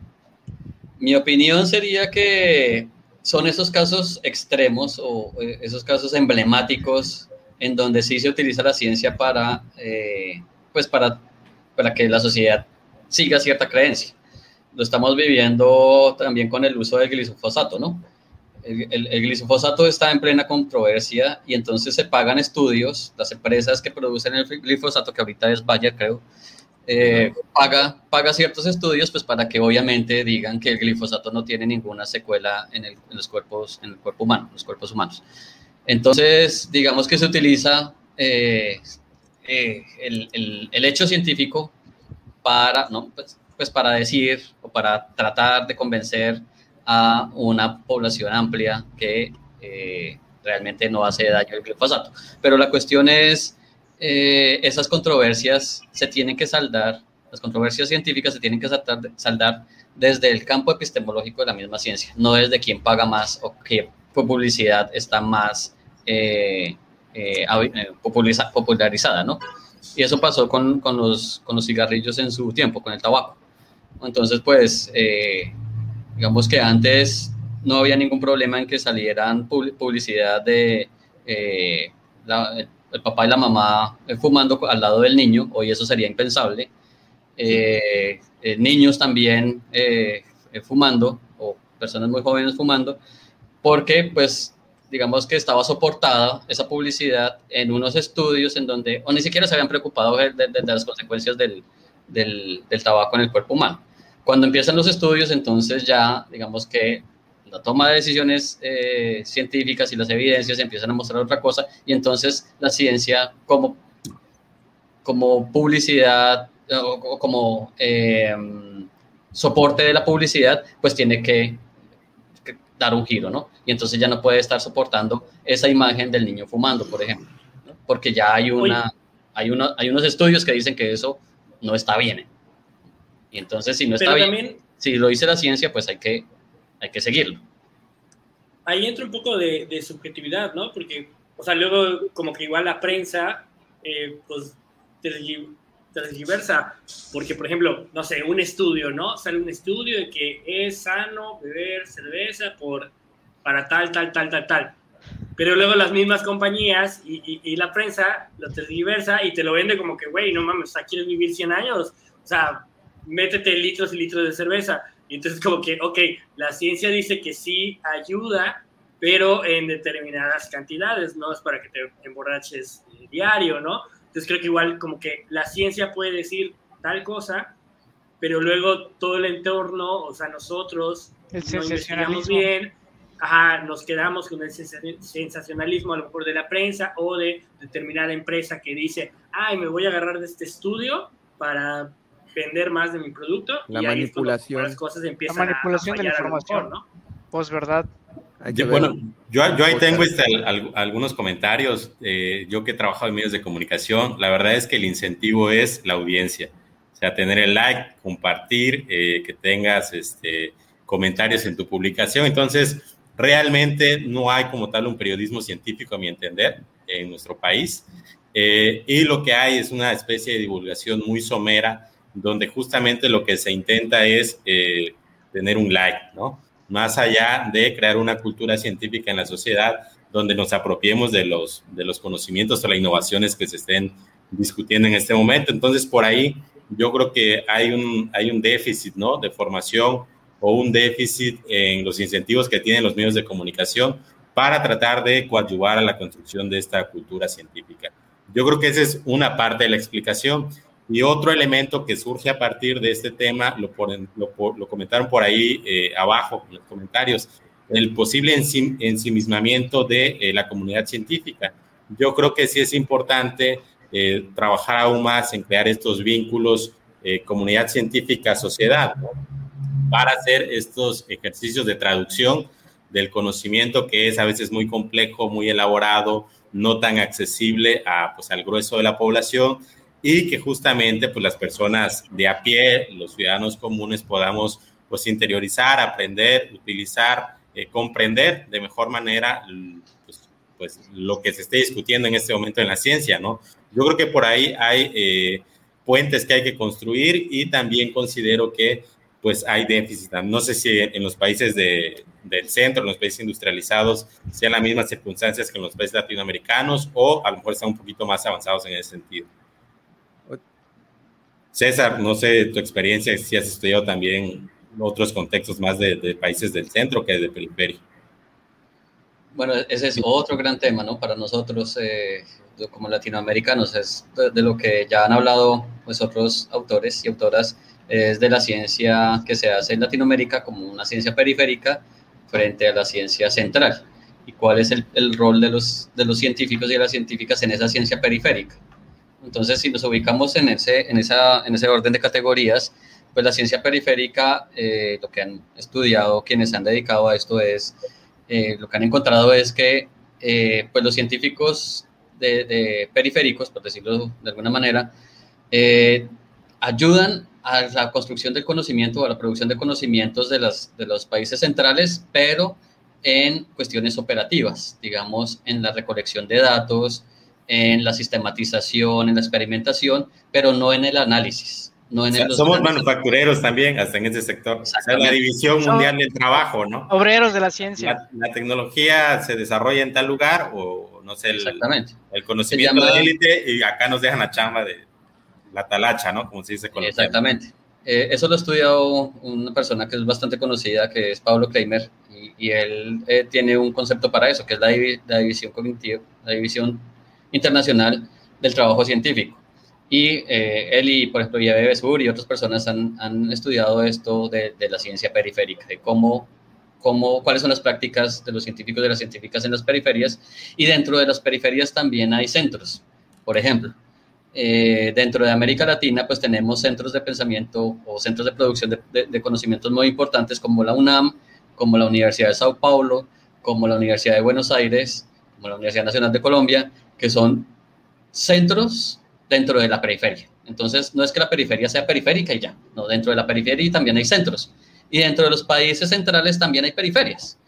mi opinión sería que son esos casos extremos o esos casos emblemáticos en donde sí se utiliza la ciencia para, pues para, para que la sociedad siga cierta creencia. Lo estamos viviendo también con el uso del glifosato, ¿no? el, glifosato está en plena controversia y entonces se pagan estudios, las empresas que producen el glifosato, que ahorita es Bayer, creo, eh, paga, paga ciertos estudios pues para que obviamente digan que el glifosato no tiene ninguna secuela en, el, los cuerpos, en el cuerpo humano, los cuerpos humanos. Entonces, digamos que se utiliza eh, eh, el, hecho científico para, ¿no? pues, pues para decir o para tratar de convencer a una población amplia que eh, realmente no hace daño el glifosato. Pero la cuestión es, esas controversias se tienen que saldar, las controversias científicas se tienen que saldar, desde el campo epistemológico de la misma ciencia, no desde quién paga más o qué publicidad está más eh, popularizada, ¿no? Y eso pasó con, con, los, con los cigarrillos en su tiempo, con el tabaco. Entonces, pues, Digamos que antes no había ningún problema en que salieran publicidad de eh, el papá y la mamá eh, fumando al lado del niño, hoy eso sería impensable. Eh, niños también fumando o personas muy jóvenes fumando, porque pues digamos que estaba soportada esa publicidad en unos estudios en donde, o ni siquiera se habían preocupado de, las consecuencias del, del, tabaco en el cuerpo humano. Cuando empiezan los estudios, entonces ya, digamos que la toma de decisiones eh, científicas y las evidencias empiezan a mostrar otra cosa y entonces la ciencia como, como publicidad o, como em, soporte de la publicidad, pues tiene que, dar un giro, ¿no? Y entonces ya no puede estar soportando esa imagen del niño fumando, por ejemplo, porque ya hay, una, hay, hay unos estudios que dicen que eso no está bien. Y entonces, si no está bien, si lo dice la ciencia, pues hay que, hay que seguirlo. Ahí entra un poco de, subjetividad, ¿no? Porque, o sea, luego como que igual la prensa, eh, pues, transgiversa, porque, por ejemplo, no sé, un estudio, ¿no? Sale un estudio de que es sano beber cerveza por, para tal, tal, tal, tal, tal. Pero luego las mismas compañías y, y, la prensa lo transgiversa y te lo vende como que, güey, no mames, o ¿quieres vivir 100 años? O sea, métete litros y litros de cerveza. Y entonces como que, ok, la ciencia dice que sí ayuda, pero en determinadas cantidades, no es para que te emborraches eh, diario, ¿no? Entonces creo que igual como que la ciencia puede decir tal cosa, pero luego todo el entorno, o sea, nosotros el no investigamos bien, ajá, nos quedamos con el sensacionalismo a lo mejor de la prensa o de determinada empresa que dice, ay, me voy a agarrar de este estudio para vender más de mi producto. La manipulación. las cosas empiezan la manipulación de la información, ¿no? Pues verdad. Bueno, yo, yo, ahí tengo este, algunos comentarios. Eh, yo que he trabajado en medios de comunicación, la verdad es que el incentivo es la audiencia. O sea, tener el like, compartir, eh, que tengas este, comentarios en tu publicación. Entonces, realmente no hay como tal un periodismo científico, a mi entender, en nuestro país. Eh, y lo que hay es una especie de divulgación muy somera donde justamente lo que se intenta es eh, tener un like, ¿no? Más allá de crear una cultura científica en la sociedad donde nos apropiemos de los, de los conocimientos o las innovaciones que se estén discutiendo en este momento. Entonces, por ahí yo creo que hay un, hay un déficit, ¿no? De formación o un déficit en los incentivos que tienen los medios de comunicación para tratar de coadyuvar a la construcción de esta cultura científica. Yo creo que esa es una parte de la explicación. Y otro elemento que surge a partir de este tema, lo, comentaron por ahí eh, abajo en los comentarios, el posible ensimismamiento de eh, la comunidad científica. Yo creo que sí es importante eh, trabajar aún más en crear estos vínculos comunidad científica, sociedad, para hacer estos ejercicios de traducción del conocimiento que es a veces muy complejo, muy elaborado, no tan accesible a, pues, al grueso de la población y que justamente pues, las personas de a pie, los ciudadanos comunes, podamos pues, interiorizar, aprender, utilizar, eh, comprender de mejor manera pues, pues, lo que se esté discutiendo en este momento en la ciencia, ¿no? Yo creo que por ahí hay eh, puentes que hay que construir y también considero que pues hay déficit. No sé si en los países de, del centro, en los países industrializados, sean las mismas circunstancias que en los países latinoamericanos o a lo mejor están un poquito más avanzados en ese sentido. César, no sé tu experiencia, si has estudiado también otros contextos más de, países del centro que de periferia. Bueno, ese es otro gran tema, ¿no? Para nosotros eh, como latinoamericanos, es de, lo que ya han hablado pues, otros autores y autoras, es de la ciencia que se hace en Latinoamérica como una ciencia periférica frente a la ciencia central. ¿Y cuál es el, el rol de los, de los científicos y de las científicas en esa ciencia periférica? Entonces, si nos ubicamos en ese, en esa, en ese orden de categorías, pues la ciencia periférica, eh, lo que han estudiado quienes se han dedicado a esto es, eh, lo que han encontrado es que eh, pues los científicos de, periféricos, por decirlo de alguna manera, ayudan a la construcción del conocimiento, a la producción de conocimientos de, las, de los países centrales, pero en cuestiones operativas, digamos, en la recolección de datos, en la sistematización, en la experimentación, pero no en el análisis. No en somos manufactureros también, hasta en ese sector. la división mundial del trabajo, ¿no? Obreros de la ciencia. La, tecnología se desarrolla en tal lugar o, no sé, el, Exactamente. el conocimiento de élite y acá nos dejan la chamba de la talacha, ¿no? Como se dice con Exactamente. Eh, eso lo ha estudiado una persona que es bastante conocida, que es Pablo Kleimer, y, él eh, tiene un concepto para eso, que es la, la división cognitiva, la división internacional del trabajo científico. Y eh, él y, por ejemplo, Yave Besur y otras personas han, han estudiado esto de, de, la ciencia periférica, de cómo, cómo, cuáles son las prácticas de los científicos y de las científicas en las periferias. Y dentro de las periferias también hay centros. Por ejemplo, eh, dentro de América Latina, pues tenemos centros de pensamiento o centros de producción de, de, conocimientos muy importantes como la UNAM, como la Universidad de Sao Paulo, como la Universidad de Buenos Aires, como la Universidad Nacional de Colombia, que son centros dentro de la periferia. Entonces, no es que la periferia sea periférica y ya, no, dentro de la periferia también hay centros. Y dentro de los países centrales también hay periferias.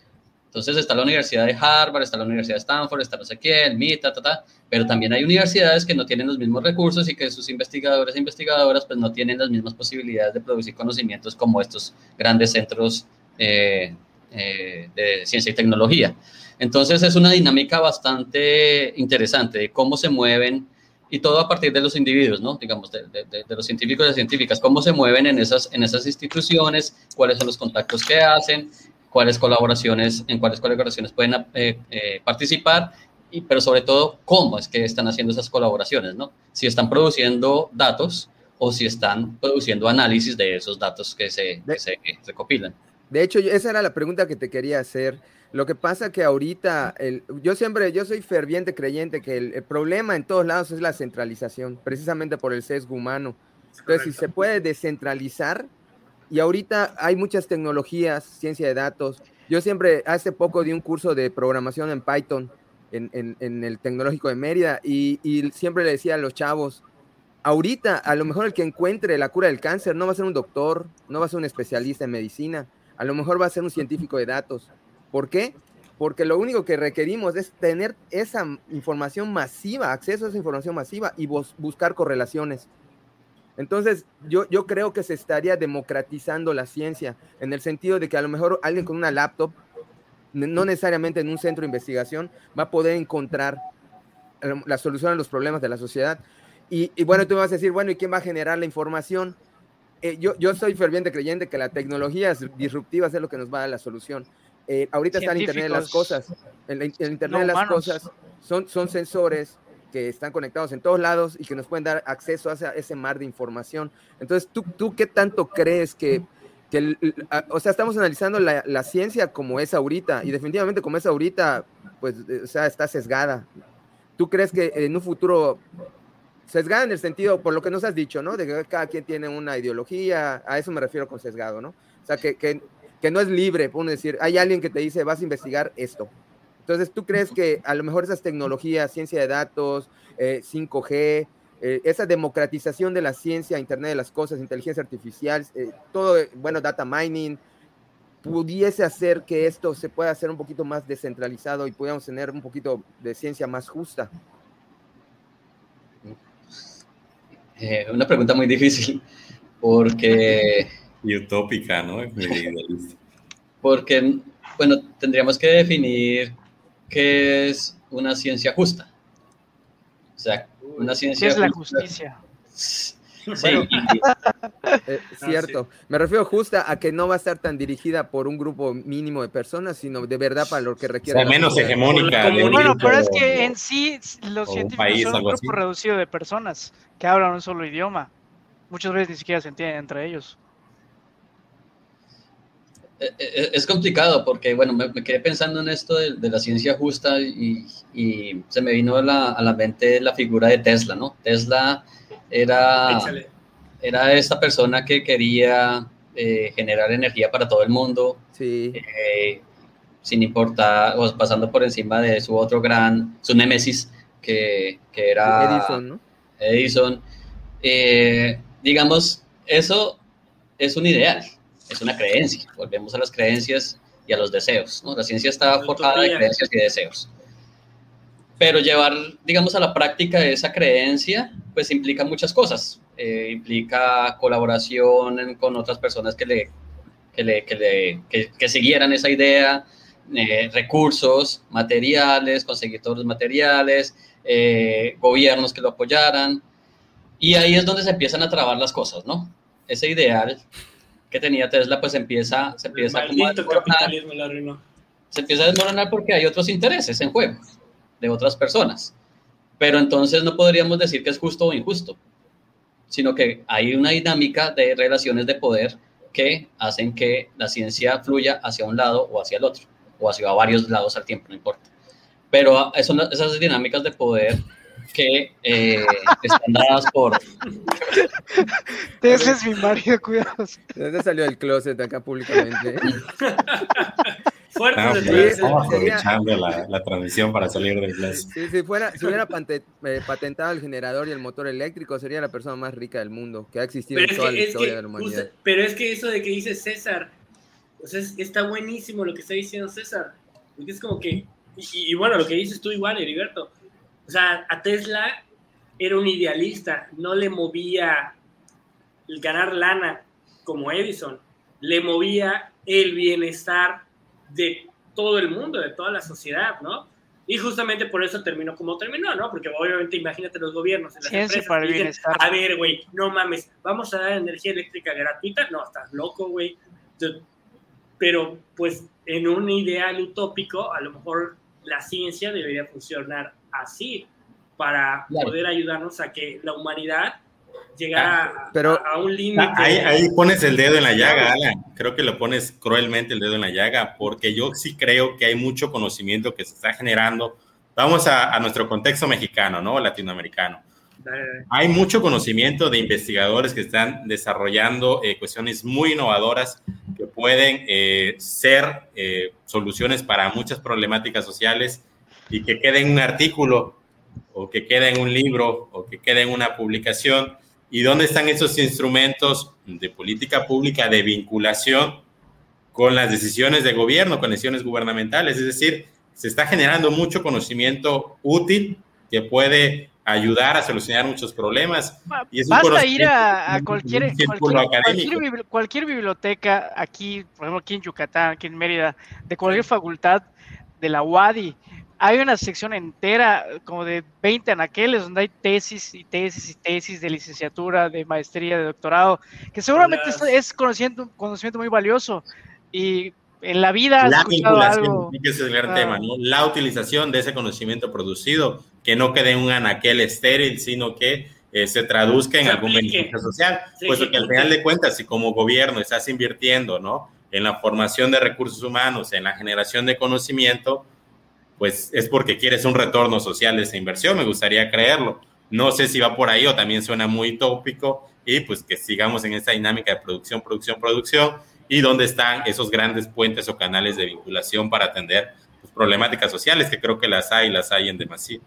Entonces está la Universidad de Harvard, está la Universidad de Stanford, está no sé el MIT, ta, ta, pero también hay universidades que no tienen los mismos recursos y que sus investigadores e investigadoras pues no tienen las mismas posibilidades de producir conocimientos como estos grandes centros eh, eh, de ciencia y tecnología. Entonces es una dinámica bastante interesante de cómo se mueven y todo a partir de los individuos, ¿no? Digamos, de, los científicos y científicas, cómo se mueven en esas, en esas instituciones, cuáles son los contactos que hacen, cuáles colaboraciones, en cuáles colaboraciones pueden eh, eh, participar, y, pero sobre todo, cómo es que están haciendo esas colaboraciones, ¿no? Si están produciendo datos o si están produciendo análisis de esos datos que se, que se recopilan. De hecho, esa era la pregunta que te quería hacer. Lo que pasa que ahorita, el, yo siempre, yo soy ferviente creyente que el, problema en todos lados es la centralización, precisamente por el sesgo humano. Entonces, si se puede descentralizar, y ahorita hay muchas tecnologías, ciencia de datos. Yo siempre, hace poco di un curso de programación en Python en, en, el Tecnológico de Mérida y, y siempre le decía a los chavos, ahorita a lo mejor el que encuentre la cura del cáncer no va a ser un doctor, no va a ser un especialista en medicina, a lo mejor va a ser un científico de datos. ¿Por qué? Porque lo único que requerimos es tener esa información masiva, acceso a esa información masiva y buscar correlaciones. Entonces, yo, yo creo que se estaría democratizando la ciencia en el sentido de que a lo mejor alguien con una laptop, no necesariamente en un centro de investigación, va a poder encontrar la solución a los problemas de la sociedad. Y, y bueno, tú me vas a decir, bueno, ¿y quién va a generar la información? Eh, yo, yo soy ferviente creyente que la tecnología disruptiva es lo que nos va a dar la solución. Eh, ahorita está el Internet de las cosas. El, Internet de las cosas son, son sensores que están conectados en todos lados y que nos pueden dar acceso a ese, mar de información. Entonces, ¿tú, tú qué tanto crees que, que o sea, estamos analizando la, la, ciencia como es ahorita y definitivamente como es ahorita, pues, o sea, está sesgada. ¿Tú crees que en un futuro sesgada en el sentido, por lo que nos has dicho, ¿no? De que cada quien tiene una ideología, a eso me refiero con sesgado, ¿no? O sea, que, que, que no es libre, por decir, hay alguien que te dice, vas a investigar esto. Entonces, ¿tú crees que a lo mejor esas tecnologías, ciencia de datos, 5G, eh, eh, esa democratización de la ciencia, Internet de las Cosas, inteligencia artificial, eh, todo, bueno, data mining, pudiese hacer que esto se pueda hacer un poquito más descentralizado y pudiéramos tener un poquito de ciencia más justa? una pregunta muy difícil, porque... Y utópica, ¿no? (laughs) porque, bueno, tendríamos que definir qué es una ciencia justa. O sea, una ciencia. ¿Qué es la justicia? Sí. (laughs) Eh, cierto. Me refiero justa a que no va a estar tan dirigida por un grupo mínimo de personas, sino de verdad para lo que requiere. O sea, menos hegemónica. bueno, pero es que en sí los científicos son un grupo reducido de personas que hablan un solo idioma. Muchas veces ni siquiera se entienden entre ellos. Eh, eh, es complicado porque, bueno, me, quedé pensando en esto de, la ciencia justa y, se me vino a la, a la, mente la figura de Tesla, ¿no? Tesla era, era esta persona que quería eh, generar energía para todo el mundo, sí. sin importar, o pasando por encima de su otro gran, su némesis, que, que era Edison, ¿no? Edison. digamos, eso es un ideal es una creencia. Volvemos a las creencias y a los deseos. ¿no? La ciencia está forjada de creencias y deseos. Pero llevar, digamos, a la práctica esa creencia, pues implica muchas cosas. Eh, implica colaboración con otras personas que le, que le, que le que, siguieran esa idea, eh, recursos, materiales, conseguir todos los materiales, eh, gobiernos que lo apoyaran. Y ahí es donde se empiezan a trabar las cosas, ¿no? Ese ideal que tenía Tesla, pues empieza, se empieza como a desmoronar. Se empieza a desmoronar porque hay otros intereses en juego de otras personas. Pero entonces no podríamos decir que es justo o injusto, sino que hay una dinámica de relaciones de poder que hacen que la ciencia fluya hacia un lado o hacia el otro, o hacia varios lados al tiempo, no importa. Pero esas dinámicas de poder que eh, están dadas por... (laughs) Ese es mi marido, cuidados. ¿De dónde salió el closet acá públicamente? (laughs) Fuerte Estamos aprovechando la, la, transmisión para salir del closet. Sí, si, fuera, si hubiera eh, patentado el generador y el motor eléctrico, sería la persona más rica del mundo, que ha existido en toda la historia de la humanidad. pero es que eso de que dice César, o sea, está buenísimo lo que está diciendo César. Porque es como que, y, y bueno, lo que dices tú igual, Heriberto, o sea, a Tesla era un idealista, no le movía el ganar lana como Edison, le movía el bienestar de todo el mundo, de toda la sociedad, ¿no? Y justamente por eso terminó como terminó, ¿no? Porque obviamente imagínate los gobiernos en las empresas para el bienestar. a ver, güey, no mames, vamos a dar energía eléctrica gratuita, no, estás loco, güey. Pero pues en un ideal utópico, a lo mejor la ciencia debería funcionar así para poder ayudarnos a que la humanidad llegara a, a, un límite. Ahí, pones el dedo en la llaga, Alan. Creo que lo pones cruelmente el dedo en la llaga, porque yo sí creo que hay mucho conocimiento que se está generando. Vamos a, nuestro contexto mexicano, ¿no? Latinoamericano. Hay mucho conocimiento de investigadores que están desarrollando eh, cuestiones muy innovadoras que pueden eh, ser eh, soluciones para muchas problemáticas sociales y que quede en un artículo o que quede en un libro o que quede en una publicación. ¿Y dónde están esos instrumentos de política pública de vinculación con las decisiones de gobierno, con decisiones gubernamentales? Es decir, se está generando mucho conocimiento útil que puede ayudar a solucionar muchos problemas. Y Basta ir a, cualquier, cualquier, cualquier, biblioteca aquí, por ejemplo, aquí en Yucatán, aquí en Mérida, de cualquier facultad de la UADI, hay una sección entera, como de 20 anaqueles, donde hay tesis y tesis y tesis de licenciatura, de maestría, de doctorado, que seguramente es conocimiento, conocimiento muy valioso. Y en la vida la vinculación, que es el gran tema, ¿no? La utilización de ese conocimiento producido, que no quede en un anaquel estéril, sino que eh, se traduzca en algún beneficio social, pues que al final de cuentas, si como gobierno estás invirtiendo, ¿no? En la formación de recursos humanos, en la generación de conocimiento, pues es porque quieres un retorno social de esa inversión, me gustaría creerlo. No sé si va por ahí o también suena muy tópico y pues que sigamos en esta dinámica de producción, producción, producción y dónde están esos grandes puentes o canales de vinculación para atender pues, problemáticas sociales, que creo que las hay, las hay en demasía.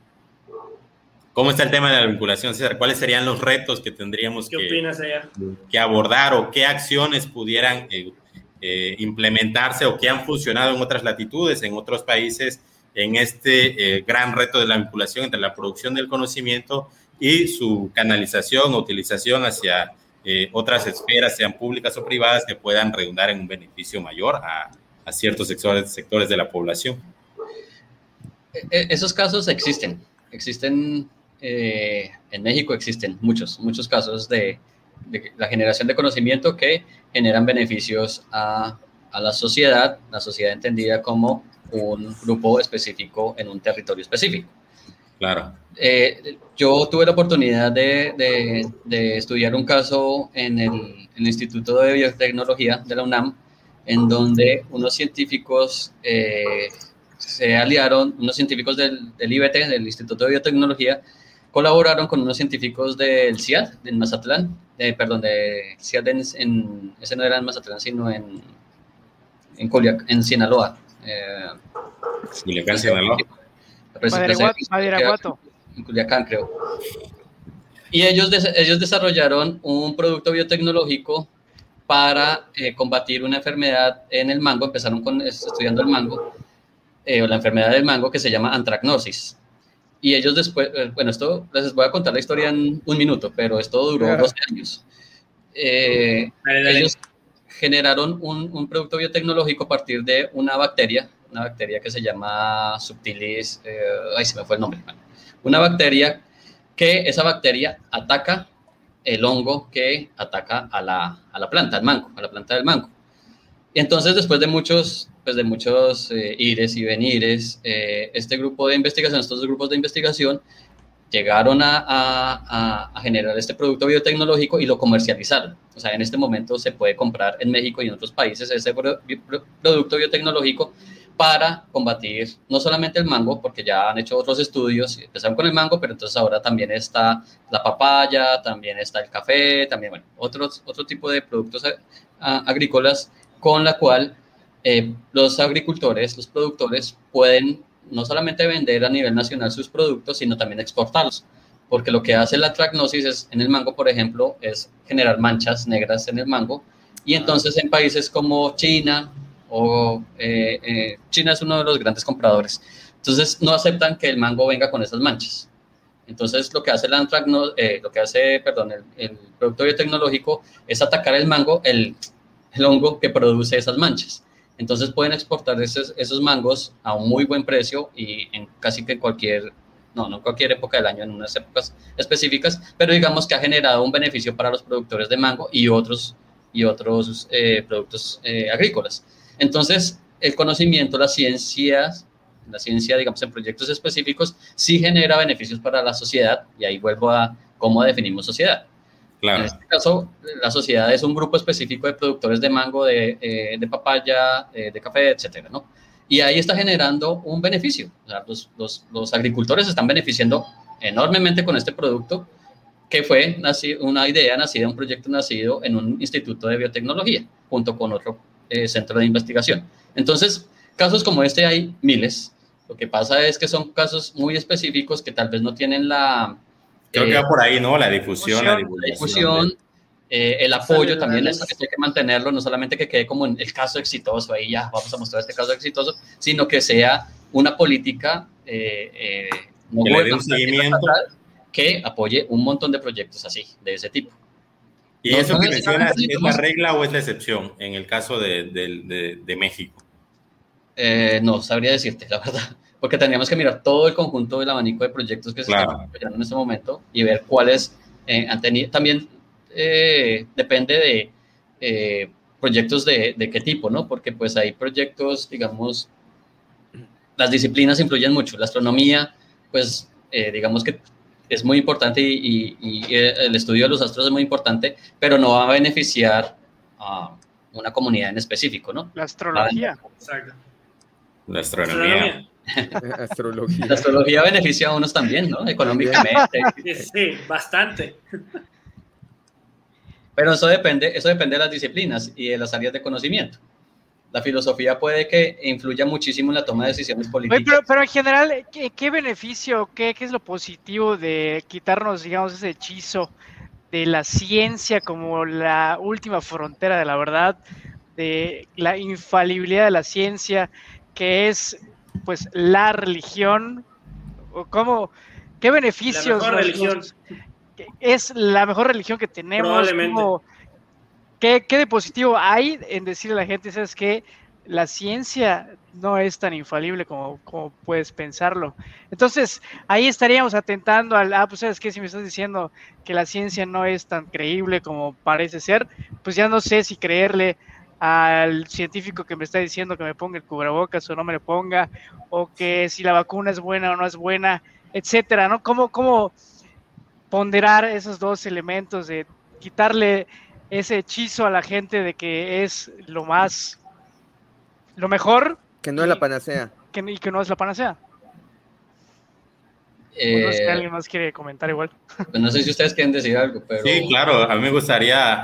¿Cómo está el tema de la vinculación, César? ¿Cuáles serían los retos que tendríamos que, abordar o qué acciones pudieran eh, eh, implementarse o que han funcionado en otras latitudes, en otros países, en este eh, gran reto de la vinculación entre la producción del conocimiento y su canalización o utilización hacia otras esferas, sean públicas o privadas, que puedan redundar en un beneficio mayor a, a ciertos sectores, sectores de la población? Esos casos existen, existen eh, en México existen muchos, muchos casos de, la generación de conocimiento que generan beneficios a, la sociedad, la sociedad entendida como un grupo específico en un territorio específico. Claro. Eh, yo tuve la oportunidad de, estudiar un caso en el, Instituto de Biotecnología de la UNAM, en donde unos científicos eh, se aliaron, unos científicos del, del IBT, del Instituto de Biotecnología, colaboraron con unos científicos del CIAD, en Mazatlán, perdón, de CIAD en, ese no era en Mazatlán, sino en, en, en Sinaloa. Eh, Culiacán, Sinaloa. En Culiacán, creo. Y ellos, ellos desarrollaron un producto biotecnológico para eh, combatir una enfermedad en el mango. Empezaron con, estudiando el mango, eh, o la enfermedad del mango que se llama antracnosis. Y ellos después, eh, bueno, esto les voy a contar la historia en un minuto, pero esto duró 12 años. Eh, ellos generaron un, producto biotecnológico a partir de una bacteria, una bacteria que se llama Subtilis, eh, ay, se me fue el nombre, una bacteria que esa bacteria ataca el hongo que ataca a la, a la planta, al mango, a la planta del mango. Y entonces, después de muchos pues, de muchos eh, ires y venires, eh, este grupo de investigación, estos dos grupos de investigación, llegaron a, a, a, generar este producto biotecnológico y lo comercializaron. O sea, en este momento se puede comprar en México y en otros países este producto biotecnológico para combatir no solamente el mango, porque ya han hecho otros estudios, empezaron con el mango, pero entonces ahora también está la papaya, también está el café, también, bueno, otros, otro tipo de productos eh, agrícolas con la cual eh, los agricultores, los productores pueden no solamente vender a nivel nacional sus productos, sino también exportarlos. Porque lo que hace la tragnosis es, en el mango, por ejemplo, es generar manchas negras en el mango. Y entonces en países como China, o eh, eh, China es uno de los grandes compradores, entonces no aceptan que el mango venga con esas manchas. Entonces lo que hace, la lo que hace perdón, el, el, producto biotecnológico es atacar el mango, el, el hongo que produce esas manchas. Entonces pueden exportar esos, esos mangos a un muy buen precio y en casi que cualquier, no, no cualquier época del año, en unas épocas específicas, pero digamos que ha generado un beneficio para los productores de mango y otros, y otros eh, productos eh, agrícolas. Entonces, el conocimiento, las ciencias, la ciencia, digamos, en proyectos específicos, sí genera beneficios para la sociedad y ahí vuelvo a cómo definimos sociedad. En este caso, la sociedad es un grupo específico de productores de mango, de, eh, de papaya, eh, de café, etcétera, ¿no? Y ahí está generando un beneficio. O sea, los, los, los, agricultores están beneficiando enormemente con este producto, que fue una idea nacida, un proyecto nacido en un instituto de biotecnología, junto con otro eh, centro de investigación. Entonces, casos como este hay miles. Lo que pasa es que son casos muy específicos que tal vez no tienen la, Creo que va por ahí, ¿no? La difusión, la difusión. Eh, el apoyo también es que hay que mantenerlo, no solamente que quede como en el caso exitoso, ahí ya vamos a mostrar este caso exitoso, sino que sea una política eh, eh que, apoye un montón de proyectos así, de ese tipo. ¿Y eso que mencionas es la regla o es la excepción en el caso de, de, de México? Eh, no, sabría decirte, la verdad porque tendríamos que mirar todo el conjunto del abanico de proyectos que se están apoyando en este momento y ver cuáles eh, han tenido. También eh, depende de eh, proyectos de, de, qué tipo, ¿no? Porque pues hay proyectos, digamos, las disciplinas influyen mucho. La astronomía, pues digamos que es muy importante y, y, el estudio de los astros es muy importante, pero no va a beneficiar a una comunidad en específico, ¿no? La astrología. Exacto. La astronomía. (laughs) astrología. La astrología beneficia a unos también, ¿no? Económicamente. Sí, bastante. Pero eso depende, eso depende de las disciplinas y de las áreas de conocimiento. La filosofía puede que influya muchísimo en la toma de decisiones políticas. Pero, pero en general, ¿qué, beneficio, qué, qué, es lo positivo de quitarnos, digamos, ese hechizo de la ciencia como la última frontera de la verdad, de la infalibilidad de la ciencia, que es pues la religión? ¿Cómo, ¿Qué beneficios? La religión es la mejor religión que tenemos. ¿qué, ¿qué, de positivo hay en decirle a la gente, sabes que la ciencia no es tan infalible como, como, puedes pensarlo? Entonces, ahí estaríamos atentando al, ah, pues sabes que si me estás diciendo que la ciencia no es tan creíble como parece ser, pues ya no sé si creerle al científico que me está diciendo que me ponga el cubrebocas o no me lo ponga, o que si la vacuna es buena o no es buena, etcétera, ¿no? ¿Cómo, cómo, ponderar esos dos elementos, de quitarle ese hechizo a la gente de que es lo más, lo mejor. Que no es la panacea. Que, y que no es la panacea. No sé si eh, alguien más quiere comentar igual. Pues no sé si ustedes quieren decir algo, pero... Sí, claro, a mí me gustaría,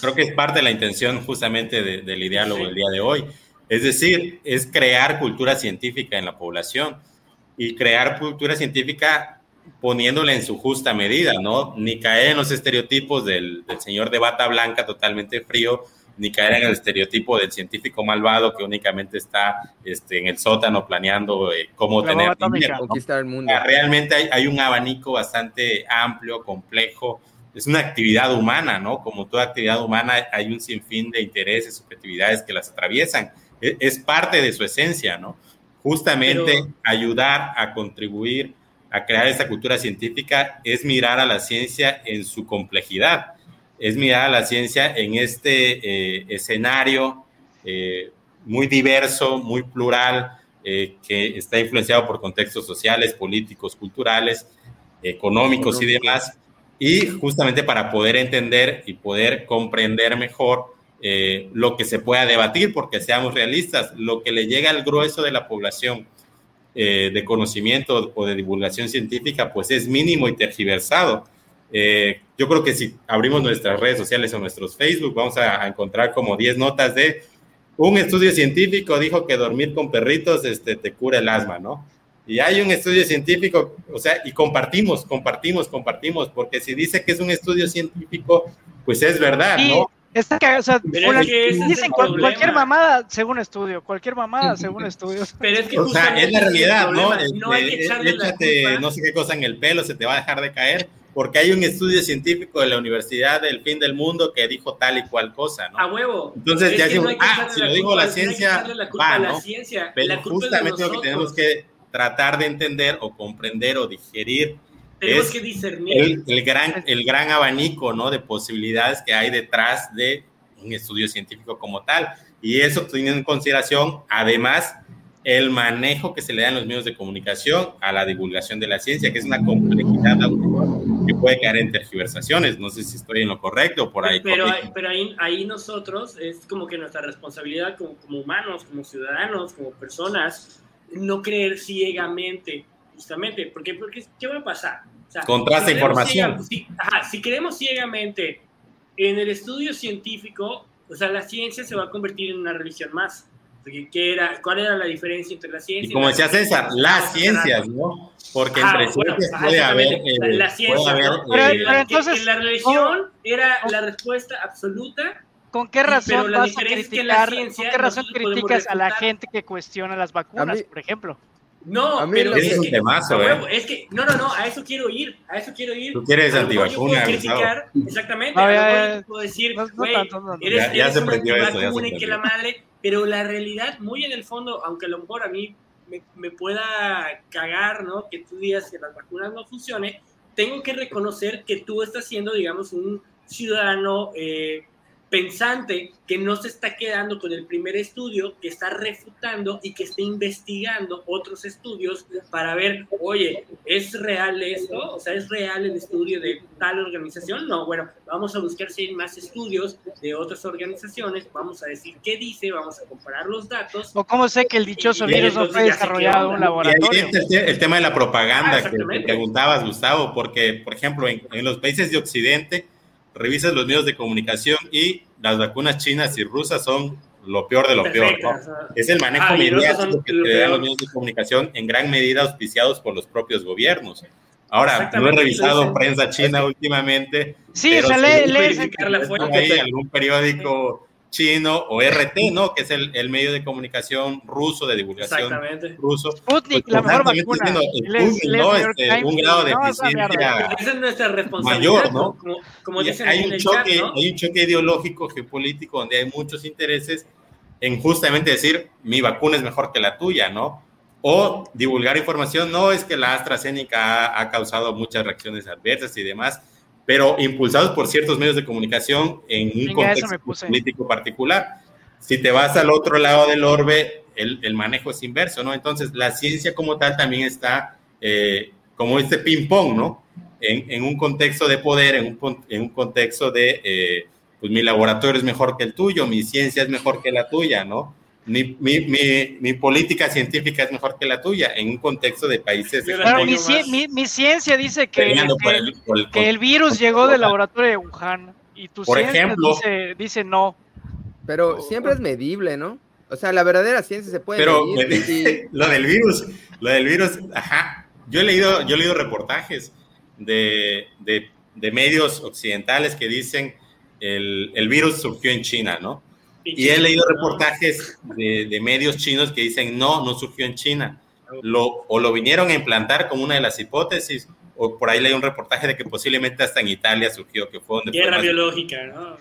creo que es parte de la intención justamente del diálogo del día de hoy. Es decir, es crear cultura científica en la población y crear cultura científica poniéndole en su justa medida, ¿no? Ni caer en los estereotipos del, señor de bata blanca totalmente frío, ni caer en el estereotipo del científico malvado que únicamente está este, en el sótano planeando eh, cómo tener conquistar el mundo. Realmente hay, hay, un abanico bastante amplio, complejo. Es una actividad humana, ¿no? Como toda actividad humana, hay un sinfín de intereses, subjetividades que las atraviesan. Es, es parte de su esencia, ¿no? Justamente ayudar a contribuir a crear esta cultura científica es mirar a la ciencia en su complejidad, es mirar a la ciencia en este eh, escenario eh, muy diverso, muy plural, eh, que está influenciado por contextos sociales, políticos, culturales, económicos y demás, y justamente para poder entender y poder comprender mejor lo que se pueda debatir, porque seamos realistas, lo que le llega al grueso de la población, de conocimiento o de divulgación científica, pues es mínimo y tergiversado. Eh, yo creo que si abrimos nuestras redes sociales o nuestros Facebook, vamos a, encontrar como 10 notas de un estudio científico dijo que dormir con perritos este, te cura el asma, ¿no? Y hay un estudio científico, o sea, y compartimos, compartimos, compartimos, porque si dice que es un estudio científico, pues es verdad, ¿no? Está o sea, dicen cualquier mamada según estudio, cualquier mamada según estudios. Pero es que o sea, es la realidad, ¿no? no hay que echarle échate no sé qué cosa en el pelo, se te va a dejar de caer, porque hay un estudio científico de la Universidad del Fin del Mundo que dijo tal y cual cosa, ¿no? A huevo. Entonces ya decimos, ah, si lo dijo la ciencia, va, ¿no? Pero justamente lo que tenemos que tratar de entender o comprender o digerir tenemos que discernir. El, gran, el gran abanico ¿no? de posibilidades que hay detrás de un estudio científico como tal. Y eso teniendo en consideración, además, el manejo que se le da en los medios de comunicación a la divulgación de la ciencia, que es una complejidad que puede caer en tergiversaciones. No sé si estoy en lo correcto por ahí. Pero, pero ahí, ahí nosotros, es como que nuestra responsabilidad como, como humanos, como ciudadanos, como personas, no creer ciegamente justamente, porque, porque ¿qué va a pasar? O información. si, ajá, si creemos ciegamente en el estudio científico, o sea, la ciencia se va a convertir en una religión más. ¿Qué era, ¿Cuál era la diferencia entre la ciencia y como decía César, las ciencias, ¿no? Porque entre ciencias puede haber. Eh, la, ciencia, eh, entonces, la religión era la respuesta absoluta ¿Con qué razón vas a criticar, ¿con qué razón criticas a la gente que cuestiona las vacunas, por ejemplo? No, pero es, un temazo, ¿eh? es que, no, no, no, a eso quiero ir, a eso quiero ir. Tú quieres antivacuna, criticar, exactamente, no, ya, puedo decir, güey, eres, ya, se prendió eso, ya se que la madre, pero la realidad, muy en el fondo, aunque a lo mejor a mí me, pueda cagar, ¿no? Que tú digas que las vacunas no funcionen, tengo que reconocer que tú estás siendo, digamos, un ciudadano eh, pensante que no se está quedando con el primer estudio, que está refutando y que está investigando otros estudios para ver, oye, ¿es real esto? O sea, ¿es real el estudio de tal organización? No, bueno, vamos a buscar si hay más estudios de otras organizaciones, vamos a decir qué dice, vamos a comparar los datos. O cómo sé que el dichoso virus no fue desarrollado en un laboratorio. el, tema de la propaganda ah, que, te preguntabas, Gustavo, porque, por ejemplo, en, en los países de Occidente, revisas los medios de comunicación y las vacunas chinas y rusas son lo peor de lo peor. Es el manejo mediático que te dan los medios de comunicación en gran medida auspiciados por los propios gobiernos. Ahora, no he revisado prensa china últimamente. Sí, o sea, lee, algún periódico chino o RT, ¿no? Que es el, el, medio de comunicación ruso, de divulgación ruso. Sputnik, pues, la mejor vacuna. Sputnik, ¿no? Este, un grado de eficiencia Esa es nuestra responsabilidad, mayor, ¿no? Como, como dicen hay, un choque, chat, ¿no? hay un choque ideológico, geopolítico, donde hay muchos intereses en justamente decir, mi vacuna es mejor que la tuya, ¿no? O divulgar información, no es que la AstraZeneca ha, ha causado muchas reacciones adversas y demás, pero impulsados por ciertos medios de comunicación en un contexto político particular. Si te vas al otro lado del orbe, el, el manejo es inverso, ¿no? Entonces, la ciencia como tal también está eh, como este ping-pong, ¿no? En, en, un contexto de poder, en un, en un contexto de, eh, pues mi laboratorio es mejor que el tuyo, mi ciencia es mejor que la tuya, ¿no? Mi, mi, mi, política científica es mejor que la tuya en un contexto de países. mi, ciencia dice que, que, el, virus llegó del laboratorio de Wuhan y tu por ciencia ejemplo, dice, dice, no. Pero siempre es medible, ¿no? O sea, la verdadera ciencia se puede pero medir. lo del virus, lo del virus, ajá. Yo he leído, yo he leído reportajes de, de, de medios occidentales que dicen el, el virus surgió en China, ¿no? Y he leído reportajes de, medios chinos que dicen, no, no surgió en China. Lo, o lo vinieron a implantar como una de las hipótesis, o por ahí leí un reportaje de que posiblemente hasta en Italia surgió, que fue donde... Guerra biológica, ¿no?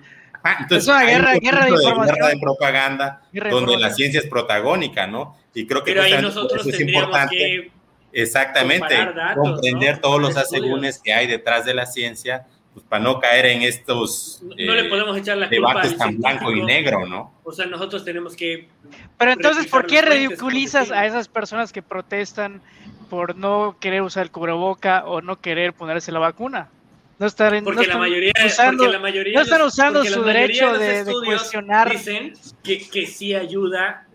entonces, es una guerra, guerra de, guerra de propaganda donde la ciencia es protagónica, ¿no? Y creo que ahí nosotros es importante. Que exactamente, comprender todos los asegúnes que hay detrás de la ciencia pues, para no caer en estos no, le eh, podemos echar la debates tan blanco y negro, ¿no? O sea, nosotros tenemos que... Pero entonces, ¿por qué ridiculizas a esas personas que protestan por no querer usar el cubreboca o no querer ponerse la vacuna? No están, porque, no la mayoría, usando, porque la mayoría, no están usando su derecho de, de, cuestionar. Dicen que, que sí ayuda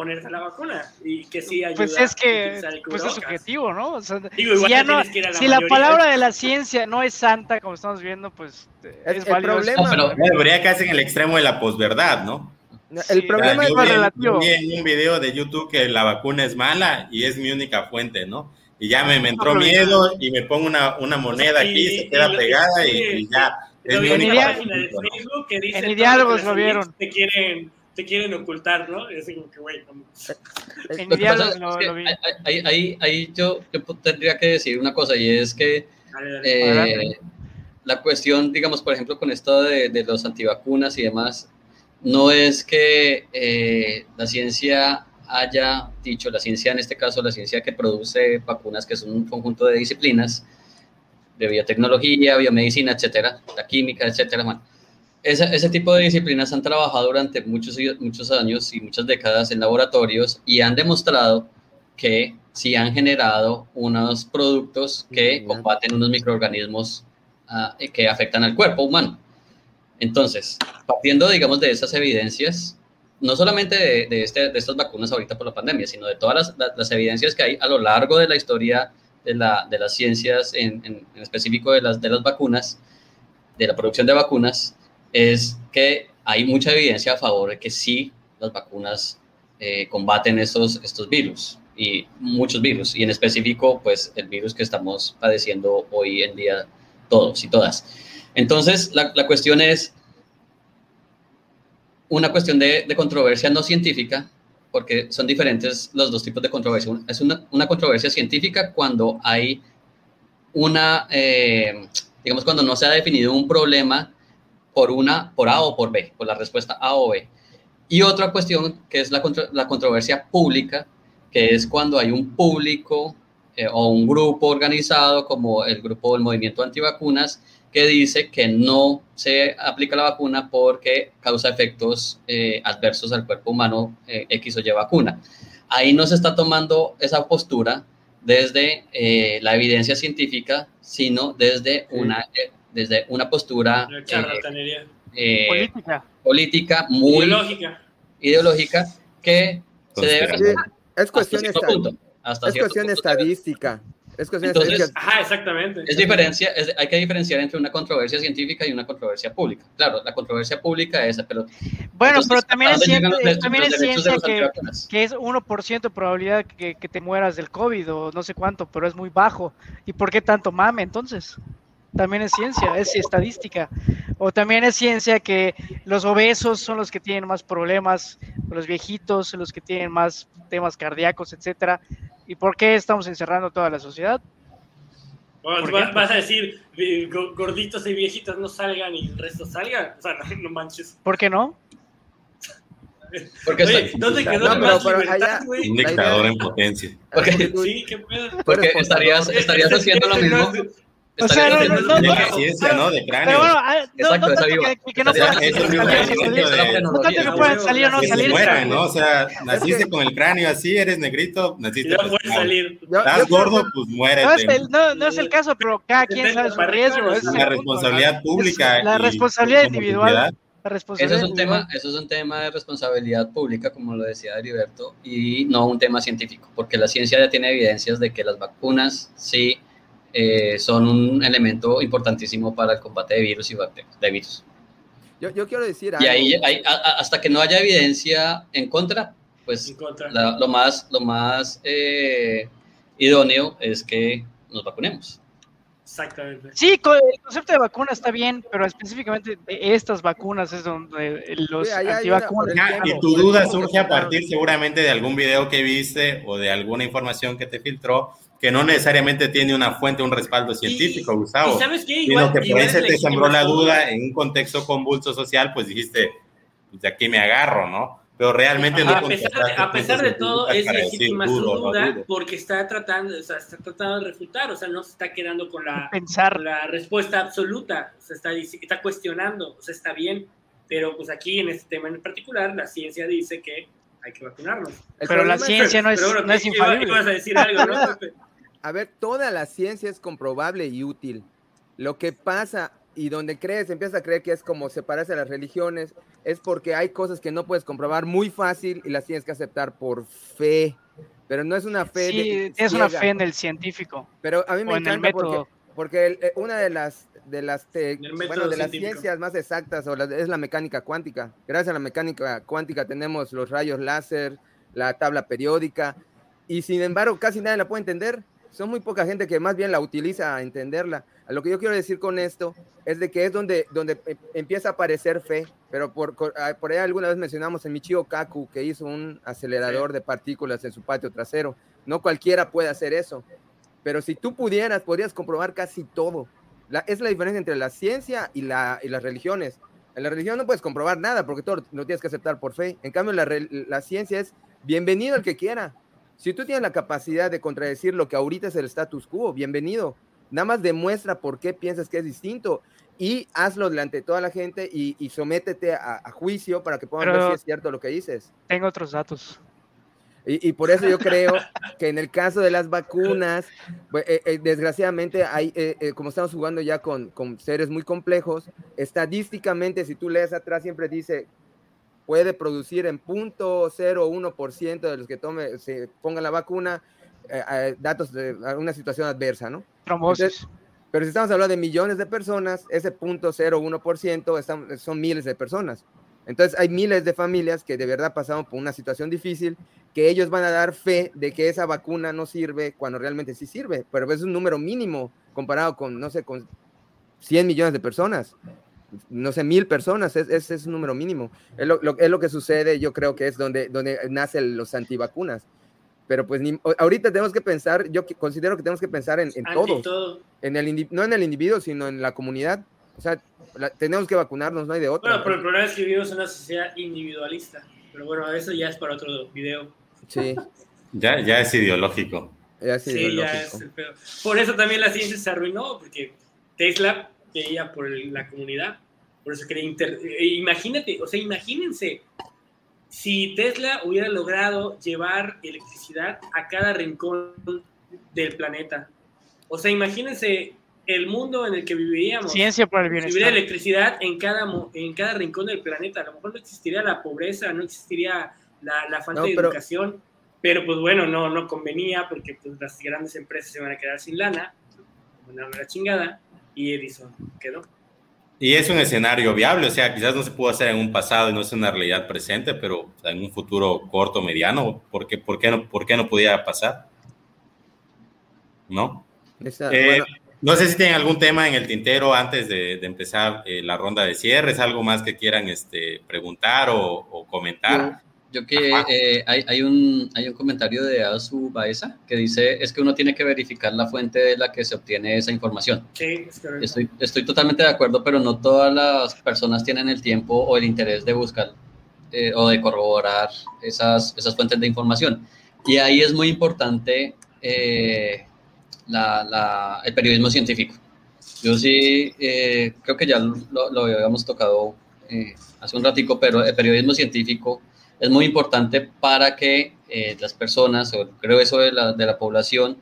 ponerse la vacuna y que sí ayuda pues es que pues es subjetivo no, o sea, si, la, si la palabra de la ciencia no es santa como estamos viendo pues es, es el problema pero debería casi en el extremo de la posverdad no el problema es más relativo. vi en un video de YouTube que la vacuna es mala y es mi única fuente no y ya me, entró miedo y me pongo una, una moneda aquí y se queda pegada y, ya es mi única fuente, en diálogos lo vieron. te quieren te quieren ocultar, ¿no? Y así como que, güey, como... ahí, ahí, yo, tendría que decir una cosa y es que eh, la cuestión, digamos, por ejemplo, con esto de, de los antivacunas y demás, no es que eh, la ciencia haya dicho, la ciencia en este caso, la ciencia que produce vacunas, que es un conjunto de disciplinas, de biotecnología, biomedicina, etcétera, la química, etcétera, bueno, ese, tipo de disciplinas han trabajado durante muchos, muchos años y muchas décadas en laboratorios y han demostrado que sí han generado unos productos que combaten unos microorganismos ah, que afectan al cuerpo humano. Entonces, partiendo, digamos, de esas evidencias, no solamente de, este, de estas vacunas ahorita por la pandemia, sino de todas las, evidencias que hay a lo largo de la historia de, la, de las ciencias, en, en, específico de las, de las vacunas, de la producción de vacunas, es que hay mucha evidencia a favor de que sí las vacunas eh, combaten estos, estos virus y muchos virus, y en específico, pues el virus que estamos padeciendo hoy en día todos y todas. Entonces, la, la cuestión es una cuestión de, de, controversia no científica, porque son diferentes los dos tipos de controversia. Es una, una controversia científica cuando hay una, eh, digamos, cuando no se ha definido un problema por una, por A o por B, por la respuesta A o B. Y otra cuestión que es la, la controversia pública, que es cuando hay un público eh, o un grupo organizado como el grupo del movimiento antivacunas que dice que no se aplica la vacuna porque causa efectos eh, adversos al cuerpo humano eh, X o Y vacuna. Ahí no se está tomando esa postura desde eh, la evidencia científica, sino desde una, desde una postura política. política. muy ideológica, ideológica que se debe... Es cuestión, es cuestión estadística. Es Entonces, ajá, exactamente. Es diferencia, hay que diferenciar entre una controversia científica y una controversia pública. Claro, la controversia pública es, pero... Bueno, pero también es, ciencia, también es ciencia que, que, es 1% de probabilidad que, que, te mueras del COVID o no sé cuánto, pero es muy bajo. ¿Y por qué tanto mame entonces? También es ciencia, es estadística. O también es ciencia que los obesos son los que tienen más problemas, los viejitos son los que tienen más temas cardíacos, etcétera. ¿Y por qué estamos encerrando toda la sociedad? Vas, a decir, gorditos y viejitos no salgan y el resto salgan. O sea, (laughs) no, manches. ¿Por qué no? Porque Oye, ¿dónde quedó no, Un dictador en potencia. Porque, sí, qué pedo. Porque estarías, estarías haciendo lo mismo o sea, no, no, no, de ciencia, ¿no? De cráneo. Pero bueno, ah, Exacto, no, que, que no puedan salir, no tanto que puedan salir o no salir. Mueran, ¿no? O sea, naciste con el cráneo así, eres negrito, naciste no puedes salir. Estás gordo, pues muérete. No, no es el caso, pero cada quien sabe su riesgo. Es la responsabilidad pública. La responsabilidad individual. Eso es, un tema, eso es un tema de responsabilidad pública, como lo decía Heriberto, y no un tema científico, porque la ciencia ya tiene evidencias de que las vacunas sí eh, son un elemento importantísimo para el combate de virus y bacterias, de virus. Yo, yo quiero decir Y ahí, hasta que no haya evidencia en contra, pues lo más, lo más eh, idóneo es que nos vacunemos. Exactamente. Sí, el concepto de vacuna está bien, pero específicamente de estas vacunas es donde los sí, antivacunas. y tu duda surge a partir seguramente de algún video que viste o de alguna información que te filtró que no necesariamente tiene una fuente, un respaldo científico, Gustavo. sabes qué? Igual, sino que por eso te sembró la duda en un contexto convulso social, pues dijiste, pues de aquí me agarro, ¿no? Pero realmente no. A pesar de, a pesar de todo, es legítima su duda porque está tratando, o sea, está tratando de refutar, o sea, no se está quedando con la, Pensar. la respuesta absoluta, o sea, está, está cuestionando, o sea, está bien, pero pues aquí en este tema en particular, la ciencia dice que hay que vacunarnos. Pero la ciencia no es, no es infalible. a decir algo, ¿no? (laughs) a ver, toda la ciencia es comprobable y útil. Lo que pasa y donde crees, empiezas a creer que es como separarse de las religiones, es porque hay cosas que no puedes comprobar muy fácil y las tienes que aceptar por fe. Pero no es una fe. Sí, es una fe en el científico. Pero a mí me encanta porque, porque eh, una de las de las bueno, de las ciencias más exactas o es la mecánica cuántica. Gracias a la mecánica cuántica tenemos los rayos láser, la tabla periódica y sin embargo casi nadie la puede entender son muy poca gente que más bien la utiliza a entenderla. lo que yo quiero decir con esto es de que es donde, donde eh, empieza a aparecer fe, pero por, ah, por ahí alguna vez mencionamos en Michio Kaku que hizo un acelerador de partículas en su patio trasero. No cualquiera puede hacer eso, pero si tú pudieras, podrías comprobar casi todo. La, es la diferencia entre la ciencia y, la, y las religiones. En la religión no puedes comprobar nada porque todo lo tienes que aceptar por fe. En cambio, la, la ciencia es bienvenido el que quiera. Si tú tienes la capacidad de contradecir lo que ahorita es el status quo, bienvenido. Nada más demuestra por qué piensas que es distinto y hazlo delante de toda la gente y, sométete a, juicio para que puedan ver si es cierto lo que dices. Tengo otros datos. Y, por eso yo creo que en el caso de las vacunas, pues, eh, eh, desgraciadamente, hay, eh, como estamos jugando ya con, con seres muy complejos, estadísticamente, si tú lees atrás, siempre dice puede producir en 0.01% de los que tome, se pongan la vacuna eh, datos de una situación adversa, ¿no? Trombosis. pero si estamos hablando de millones de personas, ese 0.01% son miles de personas. Entonces hay miles de familias que de verdad pasaron por una situación difícil, que ellos van a dar fe de que esa vacuna no sirve cuando realmente sí sirve, pero es un número mínimo comparado con, no sé, con 100 millones de personas no sé, mil personas, ese es, es, un número mínimo. Es lo, es lo, que sucede, yo creo que es donde, donde nacen los antivacunas. Pero pues ahorita tenemos que pensar, yo considero que tenemos que pensar en, en todos. En el, no en el individuo, sino en la comunidad. O sea, tenemos que vacunarnos, no hay de otra. Bueno, pero el problema es que vivimos en una sociedad individualista. Pero bueno, eso ya es para otro video. Sí. (laughs) ya, ya es ideológico. Ya es ideológico. Por eso también la ciencia se arruinó, porque Tesla quería por la comunidad, por eso quería inter... Eh, imagínate, o sea, imagínense si Tesla hubiera logrado llevar electricidad a cada rincón del planeta. O sea, imagínense el mundo en el que viviríamos. Ciencia para el bienestar. Si hubiera electricidad en cada, en cada rincón del planeta, a lo mejor no existiría la pobreza, no existiría la, la falta de educación, pero pues bueno, no, no convenía porque pues, las grandes empresas se van a quedar sin lana, una la chingada, y Edison quedó. Y es un escenario viable, o sea, quizás no se pudo hacer en un pasado y no es una realidad presente, pero en un futuro corto, mediano, ¿por qué, por qué, no, por qué no pudiera pasar? ¿No? Eh, no sé si tienen algún tema en el tintero antes de, empezar eh, la ronda de cierres, algo más que quieran este, preguntar o, comentar. Yo que eh, hay, hay, un, hay un comentario de Azu Baeza que dice es que uno tiene que verificar la fuente de la que se obtiene esa información. Sí, estoy, estoy totalmente de acuerdo, pero no todas las personas tienen el tiempo o el interés de buscar eh, o de corroborar esas, esas fuentes de información. Y ahí es muy importante eh, la, la, el periodismo científico. Yo sí creo que ya lo, lo habíamos tocado hace un ratico, pero el periodismo científico es muy importante para que eh, las personas, o creo eso de la, de la, población,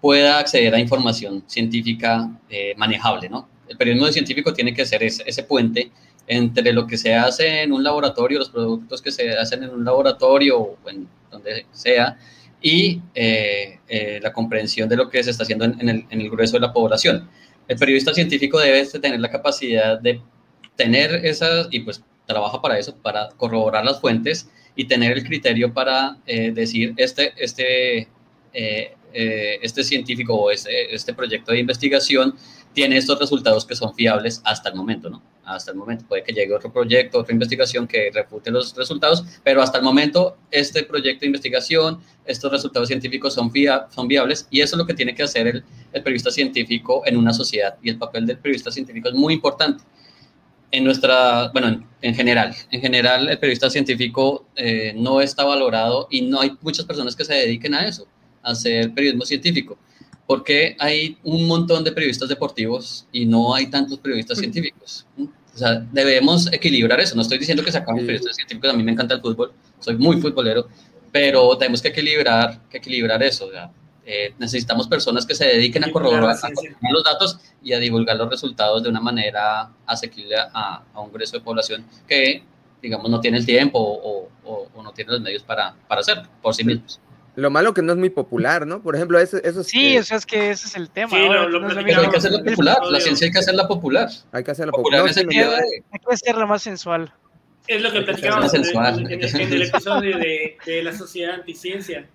pueda acceder a información científica eh, manejable, ¿no? El periodismo científico tiene que ser ese, ese, puente entre lo que se hace en un laboratorio, los productos que se hacen en un laboratorio o en donde sea, y eh, la comprensión de lo que se está haciendo en, el, en el grueso de la población. El periodista científico debe tener la capacidad de tener esas, y pues trabaja para eso, para corroborar las fuentes y tener el criterio para eh, decir, este, este, eh, eh, este científico o este, este proyecto de investigación tiene estos resultados que son fiables hasta el momento, ¿no? Hasta el momento. Puede que llegue otro proyecto, otra investigación que refute los resultados, pero hasta el momento este proyecto de investigación, estos resultados científicos son, son viables y eso es lo que tiene que hacer el, el periodista científico en una sociedad y el papel del periodista científico es muy importante en nuestra, bueno, en, general, en general el periodista científico eh, no está valorado y no hay muchas personas que se dediquen a eso, a hacer periodismo científico, porque hay un montón de periodistas deportivos y no hay tantos periodistas científicos. O sea, debemos equilibrar eso. No estoy diciendo que se acaben periodistas científicos, a mí me encanta el fútbol, soy muy futbolero, pero tenemos que equilibrar, que equilibrar eso. O eh, necesitamos personas que se dediquen a corroborar, los datos y a divulgar los resultados de una manera asequible a, un grueso de población que, digamos, no tiene el tiempo o, no tiene los medios para, para hacerlo por sí mismos. Lo malo que no es muy popular, ¿no? Por ejemplo, eso, eso Sí, o sea, es que ese es el tema. pero hay que hacerla popular, la ciencia hay que hacerla popular. Hay que hacerla popular. hay, que hacerla más sensual. Es lo que platicábamos en, en, el episodio de, de la sociedad anticiencia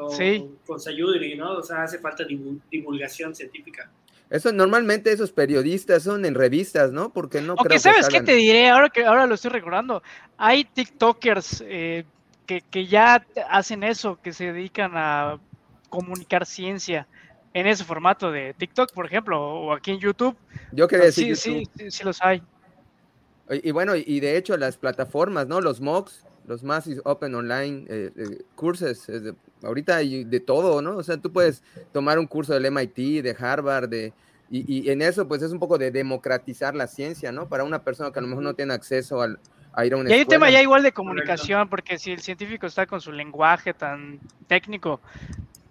con, sí. con Sayudri, ¿no? O sea, hace falta divulgación científica. Eso normalmente esos periodistas son en revistas, ¿no? Porque no creo sabes qué te diré, ahora que ahora lo estoy recordando, hay TikTokers eh, que, que, ya hacen eso, que se dedican a comunicar ciencia en ese formato de TikTok, por ejemplo, o aquí en YouTube. Yo quería decir sí, sí, sí, los hay. Y, bueno, y de hecho las plataformas, ¿no? Los MOOCs, los más Open Online eh, eh cursos, ahorita hay de todo, ¿no? O sea, tú puedes tomar un curso del MIT, de Harvard, de, y, en eso pues es un poco de democratizar la ciencia, ¿no? Para una persona que a lo mejor no tiene acceso al, a ir a una Y hay un tema ya igual de comunicación, porque si el científico está con su lenguaje tan técnico,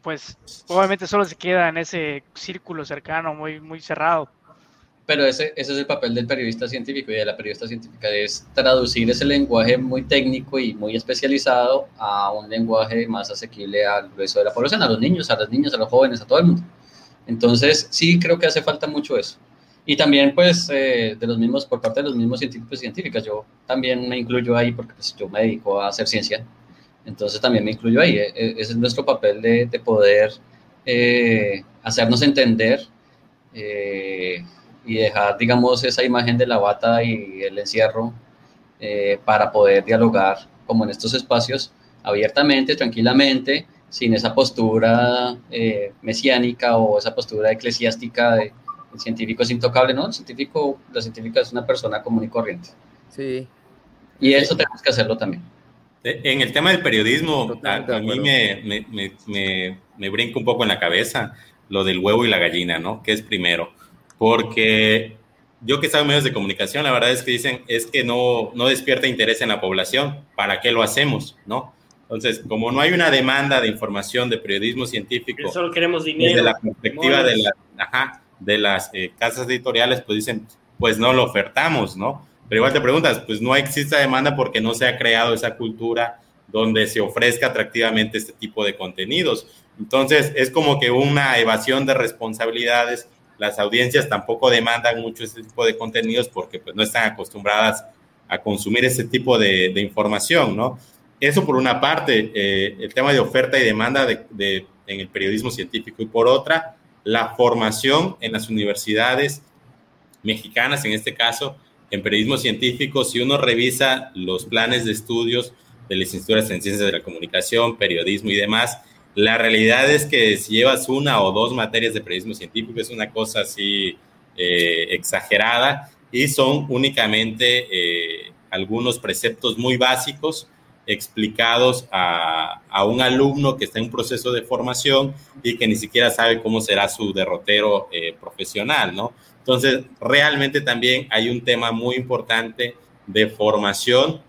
pues obviamente solo se queda en ese círculo cercano, muy, muy cerrado. Pero ese, ese, es el papel del periodista científico y de la periodista científica, es traducir ese lenguaje muy técnico y muy especializado a un lenguaje más asequible al grueso de la población, a los niños, a las niñas, a los jóvenes, a todo el mundo. Entonces, sí creo que hace falta mucho eso. Y también, pues, eh, de los mismos, por parte de los mismos científicos y científicas, yo también me incluyo ahí porque pues, yo me dedico a hacer ciencia, entonces también me incluyo ahí. E, e, ese es nuestro papel de, de poder eh, hacernos entender. Y dejar, digamos, esa imagen de la bata y el encierro eh, para poder dialogar como en estos espacios abiertamente, tranquilamente, sin esa postura eh, mesiánica o esa postura eclesiástica de el científico es intocable, ¿no? El científico, la científica es una persona común y corriente. Sí. Y eso tenemos que hacerlo también. Eh, en el tema del periodismo, a, mí me, me, me, me, brinca un poco en la cabeza lo del huevo y la gallina, ¿no? ¿Qué es primero? Porque yo que estaba en medios de comunicación, la verdad es que dicen, es que no, no despierta interés en la población, ¿para qué lo hacemos? ¿No? Entonces, como no hay una demanda de información de periodismo científico, solo queremos dinero, desde la perspectiva de, la, de las eh, casas editoriales, pues dicen, pues no lo ofertamos, ¿no? Pero igual te preguntas, pues no existe demanda porque no se ha creado esa cultura donde se ofrezca atractivamente este tipo de contenidos. Entonces, es como que una evasión de responsabilidades las audiencias tampoco demandan mucho este tipo de contenidos porque pues, no están acostumbradas a consumir ese tipo de, información, ¿no? Eso por una parte, eh, el tema de oferta y demanda de, en el periodismo científico y por otra, la formación en las universidades mexicanas, en este caso, en periodismo científico, si uno revisa los planes de estudios de licenciaturas en ciencias de la comunicación, periodismo y demás, la realidad es que si llevas una o dos materias de periodismo científico es una cosa así eh, exagerada y son únicamente eh, algunos preceptos muy básicos explicados a, un alumno que está en un proceso de formación y que ni siquiera sabe cómo será su derrotero eh, profesional, ¿no? Entonces, realmente también hay un tema muy importante de formación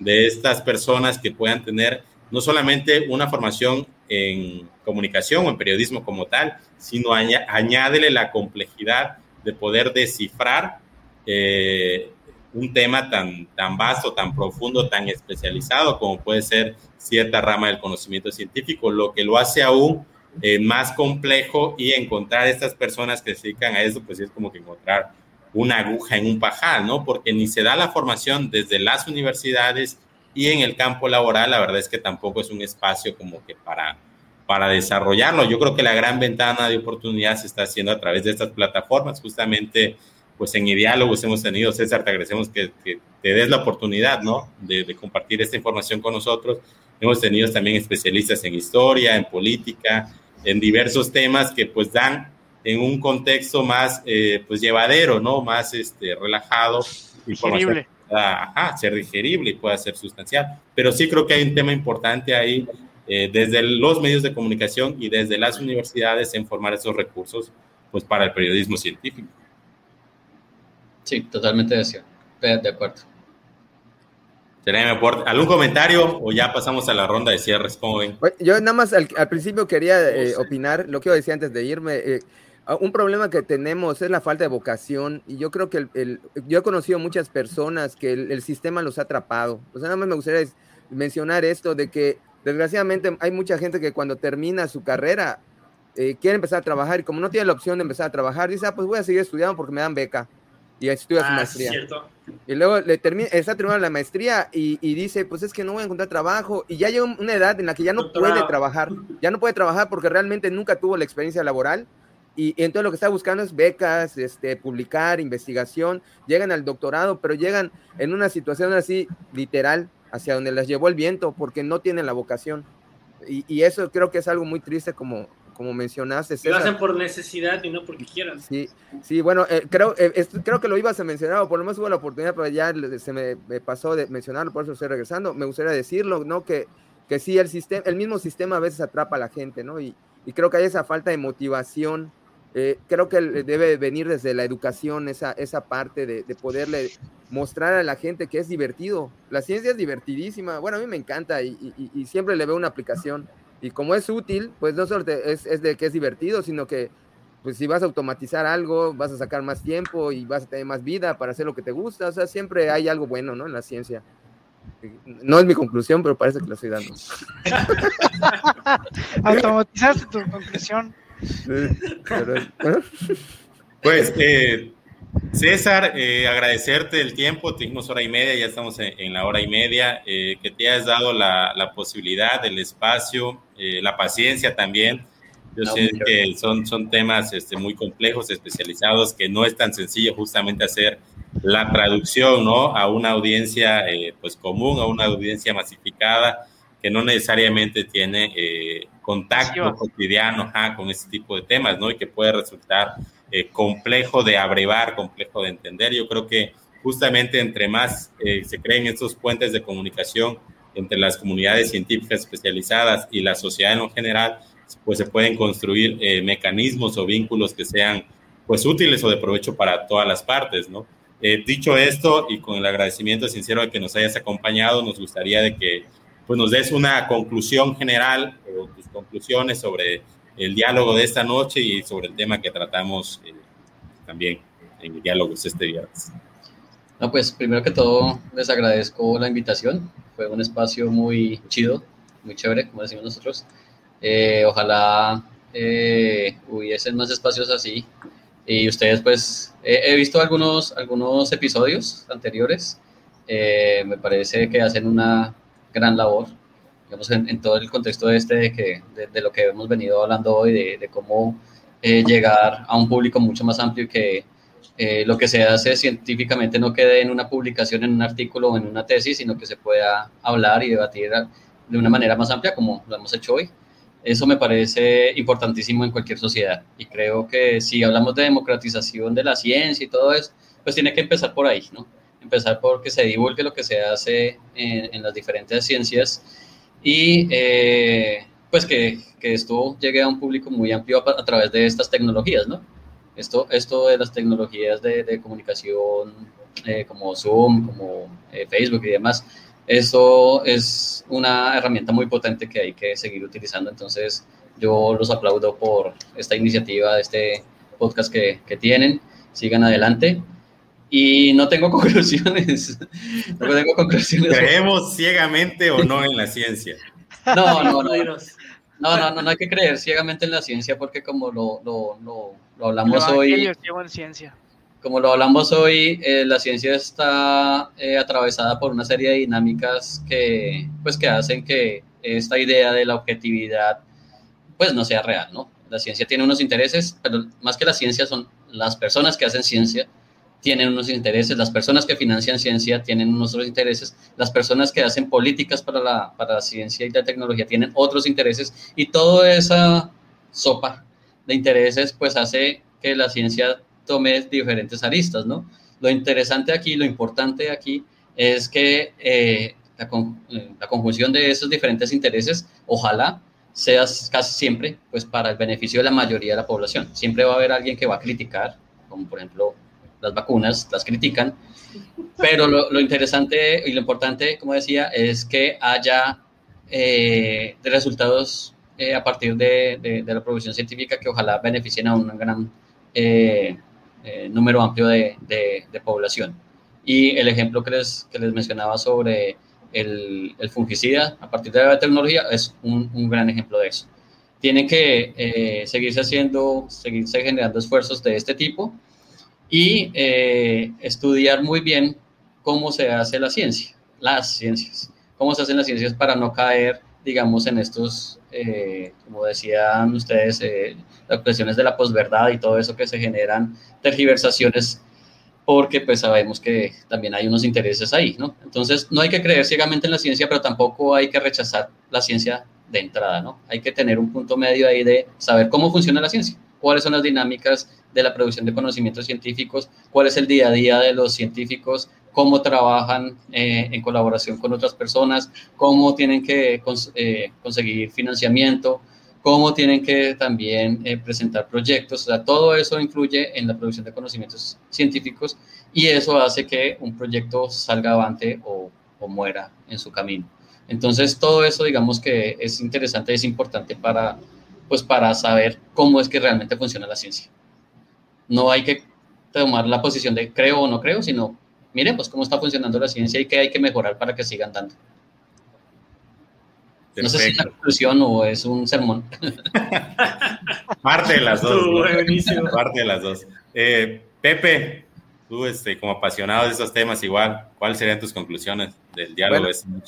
de estas personas que puedan tener no solamente una formación en comunicación o en periodismo como tal, sino añádele la complejidad de poder descifrar eh, un tema tan, tan vasto, tan profundo, tan especializado como puede ser cierta rama del conocimiento científico, lo que lo hace aún eh, más complejo y encontrar estas personas que se dedican a eso, pues es como que encontrar una aguja en un pajal, ¿no? Porque ni se da la formación desde las universidades y en el campo laboral, la verdad es que tampoco es un espacio como que para, para desarrollarlo. Yo creo que la gran ventana de oportunidad se está haciendo a través de estas plataformas. Justamente, pues en Diálogos hemos tenido, César, te agradecemos que, te des la oportunidad, ¿no? De, de, compartir esta información con nosotros. Hemos tenido también especialistas en historia, en política, en diversos temas que pues dan en un contexto más, eh, pues llevadero, ¿no? Más este, relajado. Digerible ajá, ser digerible y pueda ser sustancial. Pero sí creo que hay un tema importante ahí eh, desde los medios de comunicación y desde las universidades en formar esos recursos pues para el periodismo científico. Sí, totalmente de acuerdo. ¿Algún comentario o ya pasamos a la ronda de cierres? ¿Cómo ven? Yo nada más al, principio quería eh, opinar, lo que yo decía antes de irme. Eh, un problema que tenemos es la falta de vocación y yo creo que el, yo he conocido muchas personas que el, sistema los ha atrapado. O sea, nada más me gustaría mencionar esto de que desgraciadamente hay mucha gente que cuando termina su carrera eh, quiere empezar a trabajar y como no tiene la opción de empezar a trabajar, dice, ah, pues voy a seguir estudiando porque me dan beca y estudia su ah, maestría. Y luego le termina, está terminando la maestría y, dice, pues es que no voy a encontrar trabajo y ya llega una edad en la que ya no puede trabajar, ya no puede trabajar porque realmente nunca tuvo la experiencia laboral y, entonces lo que está buscando es becas, este, publicar, investigación, llegan al doctorado, pero llegan en una situación así literal, hacia donde las llevó el viento, porque no tienen la vocación. Y, eso creo que es algo muy triste, como, como mencionaste. Lo hacen por necesidad y no porque quieran. Sí, sí bueno, eh, creo, eh, creo que lo ibas a mencionar, o por lo menos hubo la oportunidad, pero ya se me, pasó de mencionarlo, por eso estoy regresando. Me gustaría decirlo, ¿no? Que, que sí, el, sistema, el mismo sistema a veces atrapa a la gente, ¿no? Y, y creo que hay esa falta de motivación eh, creo que debe venir desde la educación esa, esa parte de, poderle mostrar a la gente que es divertido. La ciencia es divertidísima. Bueno, a mí me encanta y, siempre le veo una aplicación. Y como es útil, pues no solo es, de que es divertido, sino que pues si vas a automatizar algo, vas a sacar más tiempo y vas a tener más vida para hacer lo que te gusta. O sea, siempre hay algo bueno, ¿no? En la ciencia. No es mi conclusión, pero parece que lo estoy dando. (laughs) Automatizaste tu conclusión. Pues, eh, César, eh, agradecerte el tiempo, tuvimos hora y media, ya estamos en, la hora y media, eh, que te hayas dado la, posibilidad, el espacio, la paciencia también. Yo sé que son, son temas este, muy complejos, especializados, que no es tan sencillo justamente hacer la traducción ¿no? a una audiencia pues común, a una audiencia masificada, que no necesariamente tiene contacto cotidiano con este tipo de temas, ¿no? Y que puede resultar eh, complejo de abrevar, complejo de entender. Yo creo que justamente entre más eh, se creen estos puentes de comunicación entre las comunidades científicas especializadas y la sociedad en lo general, pues se pueden construir eh, mecanismos o vínculos que sean pues útiles o de provecho para todas las partes, ¿no? Eh, dicho esto y con el agradecimiento sincero de que nos hayas acompañado, nos gustaría de que pues, nos des una conclusión general o tus conclusiones sobre el diálogo de esta noche y sobre el tema que tratamos eh, también en diálogos este viernes. No, pues primero que todo les agradezco la invitación. Fue un espacio muy chido, muy chévere, como decimos nosotros. Eh, ojalá eh, hubiesen más espacios así. Y ustedes, pues, he visto algunos, algunos episodios anteriores. Eh, me parece que hacen una gran labor, digamos, en, todo el contexto este de, que, de, lo que hemos venido hablando hoy, de, de cómo llegar a un público mucho más amplio y que eh, lo que se hace científicamente no quede en una publicación, en un artículo o en una tesis, sino que se pueda hablar y debatir de una manera más amplia como lo hemos hecho hoy. Eso me parece importantísimo en cualquier sociedad y creo que si hablamos de democratización de la ciencia y todo eso, pues tiene que empezar por ahí, ¿no? Empezar por que se divulgue lo que se hace en, las diferentes ciencias y eh, pues que, que, esto llegue a un público muy amplio a, a través de estas tecnologías, ¿no? Esto, esto de las tecnologías de, comunicación eh, como Zoom, como eh, Facebook y demás, eso es una herramienta muy potente que hay que seguir utilizando. Entonces, yo los aplaudo por esta iniciativa, este podcast que, que tienen. Sigan adelante. Y no tengo (laughs) conclusiones. no tengo conclusiones. ¿Creemos ciegamente o no en la ciencia? No, no, no. No, no, no, no hay que creer ciegamente en la ciencia porque como lo, lo, lo, lo hablamos hoy... ciencia. Como lo hablamos hoy, eh, la ciencia está eh, atravesada por una serie de dinámicas que, pues, que hacen que esta idea de la objetividad pues no sea real, ¿no? La ciencia tiene unos intereses, pero más que la ciencia son las personas que hacen ciencia tienen unos intereses, las personas que financian ciencia tienen unos otros intereses, las personas que hacen políticas para la, para la ciencia y la tecnología tienen otros intereses y toda esa sopa de intereses pues hace que la ciencia tome diferentes aristas, ¿no? Lo interesante aquí, lo importante aquí es que eh, la, eh, la, conjunción de esos diferentes intereses, ojalá sea casi siempre pues para el beneficio de la mayoría de la población. Siempre va a haber alguien que va a criticar, como por ejemplo las vacunas, las critican, (laughs) pero lo, interesante y lo importante, como decía, es que haya eh, resultados eh, a partir de, la producción científica que ojalá beneficien a un gran eh, número amplio de, población. Y el ejemplo que les, que les mencionaba sobre el, fungicida a partir de la tecnología es un, un gran ejemplo de eso. Tienen que seguirse haciendo, seguirse generando esfuerzos de este tipo y eh, estudiar muy bien cómo se hace la ciencia, las ciencias, cómo se hacen las ciencias para no caer, digamos, en estos, eh, como decían ustedes, eh, las cuestiones de la posverdad y todo eso que se generan tergiversaciones porque pues sabemos que también hay unos intereses ahí, ¿no? Entonces no hay que creer ciegamente en la ciencia, pero tampoco hay que rechazar la ciencia de entrada, ¿no? Hay que tener un punto medio ahí de saber cómo funciona la ciencia, cuáles son las dinámicas de la producción de conocimientos científicos, cuál es el día a día de los científicos, cómo trabajan eh, en colaboración con otras personas, cómo tienen que eh, conseguir financiamiento, cómo tienen que también eh, presentar proyectos. O sea, todo eso influye en la producción de conocimientos científicos y eso hace que un proyecto salga avante o, o muera en su camino. Entonces, todo eso, digamos que es interesante, es importante para, pues, para saber cómo es que realmente funciona la ciencia no hay que tomar la posición de creo o no creo, sino miren pues cómo está funcionando la ciencia y qué hay que mejorar para que sigan dando. No sé si es una conclusión o es un sermón. (laughs) Parte de las dos. Parte de las dos. Eh, Pepe, tú este, como apasionado de esos temas igual, ¿cuáles serían tus conclusiones del diálogo bueno,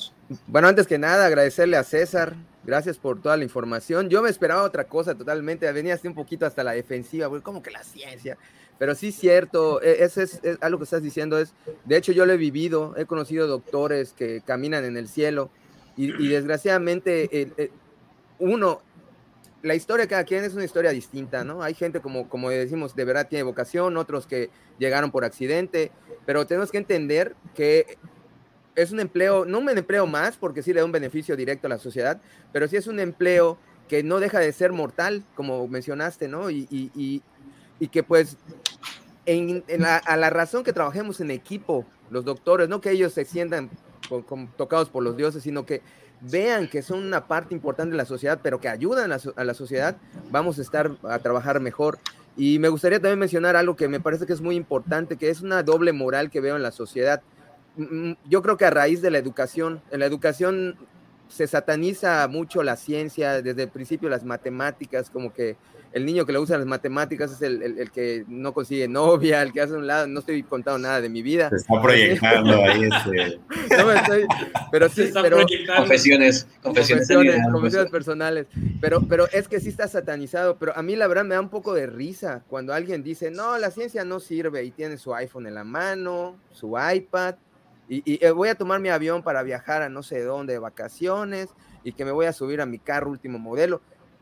Bueno, antes que nada, agradecerle a César Gracias por toda la información. Yo me esperaba otra cosa totalmente. Venía así un poquito hasta la defensiva, güey, como que la ciencia. Pero sí, cierto, e, ese es, algo que estás diciendo. Es, de hecho, yo lo he vivido. He conocido doctores que caminan en el cielo y, desgraciadamente, uno, la historia de cada quien es una historia distinta, ¿no? Hay gente, como, como decimos, de verdad tiene vocación, otros que llegaron por accidente, pero tenemos que entender que es un empleo, no un empleo más, porque sí le da un beneficio directo a la sociedad, pero sí es un empleo que no deja de ser mortal, como mencionaste, ¿no? Y, y que pues en, a la razón que trabajemos en equipo, los doctores, no que ellos se sientan tocados por los dioses, sino que vean que son una parte importante de la sociedad, pero que ayudan a la sociedad, vamos a estar a trabajar mejor. Y me gustaría también mencionar algo que me parece que es muy importante, que es una doble moral que veo en la sociedad. Mm, yo creo que a raíz de la educación, en la educación se sataniza mucho la ciencia, desde el principio las matemáticas, como que el niño que le usa las matemáticas es el, que no consigue novia, el que hace un lado, no estoy contando nada de mi vida. Se está proyectando ahí ese. (laughs) No me estoy, pero sí, pero confesiones, confesiones, confesiones, personales. Pero, pero es que sí está satanizado, pero a mí la verdad me da un poco de risa cuando alguien dice, no, la ciencia no sirve y tiene su iPhone en la mano, su iPad, y, eh, voy a tomar mi avión para viajar a no sé dónde de vacaciones y que me voy a subir a mi carro último modelo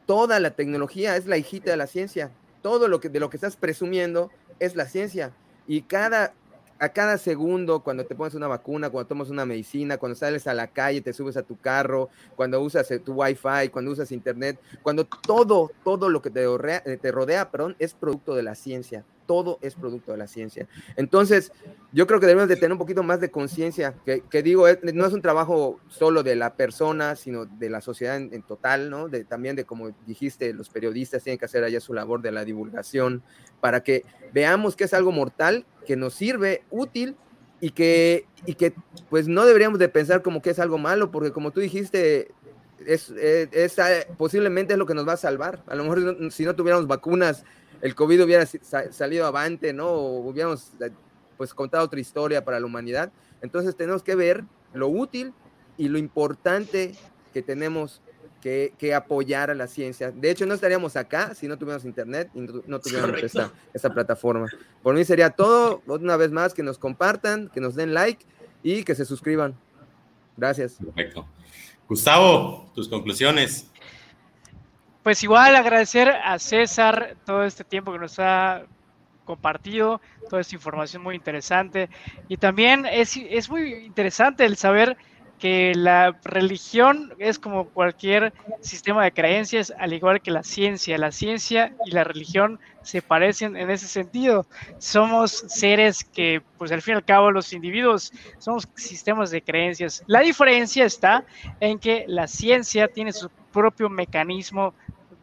toda la tecnología es la hijita de la ciencia. Todo lo que de lo que estás presumiendo es la ciencia. Y cada a cada segundo, cuando te pones una vacuna, cuando tomas una medicina, cuando sales a la calle, te subes a tu carro, cuando usas eh, tu wifi, cuando usas internet, cuando todo, todo lo que te rodea, eh, te rodea perdón, es producto de la ciencia. Todo es producto de la ciencia. Entonces, yo creo que debemos de tener un poquito más de conciencia, que, digo, no es un trabajo solo de la persona, sino de la sociedad en, total, ¿no? De, también de, como dijiste, los periodistas tienen que hacer allá su labor de la divulgación, para que veamos que es algo mortal que nos sirve, útil y que, y que pues no deberíamos de pensar como que es algo malo, porque como tú dijiste, es, es, posiblemente es lo que nos va a salvar. A lo mejor si no tuviéramos vacunas, el COVID hubiera salido avante, ¿no? O hubiéramos eh, pues contado otra historia para la humanidad. Entonces tenemos que ver lo útil y lo importante que tenemos que, apoyar a la ciencia. De hecho, no estaríamos acá si no tuviéramos internet y no, tuviéramos esta, plataforma. Por mí sería todo, una vez más, que nos compartan, que nos den like y que se suscriban. Gracias. Perfecto. Gustavo, tus conclusiones. Pues igual agradecer a César todo este tiempo que nos ha compartido, toda esta información muy interesante. Y también es, muy interesante el saber que la religión es como cualquier sistema de creencias, al igual que la ciencia. La ciencia y la religión se parecen en ese sentido. Somos seres que, pues al fin y al cabo, los individuos somos sistemas de creencias. La diferencia está en que la ciencia tiene su propio mecanismo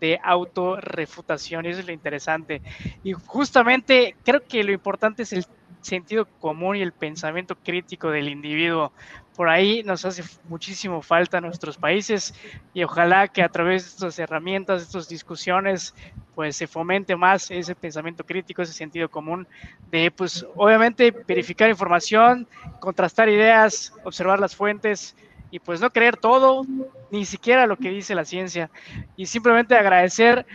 de autorrefutación, y eso es lo interesante. Y justamente creo que lo importante es el sentido común y el pensamiento crítico del individuo. Por ahí nos hace muchísimo falta a nuestros países y ojalá que a través de estas herramientas, de estas discusiones, pues se fomente más ese pensamiento crítico, ese sentido común de, pues obviamente verificar información, contrastar ideas, observar las fuentes y pues no creer todo, ni siquiera lo que dice la ciencia. Y simplemente agradecer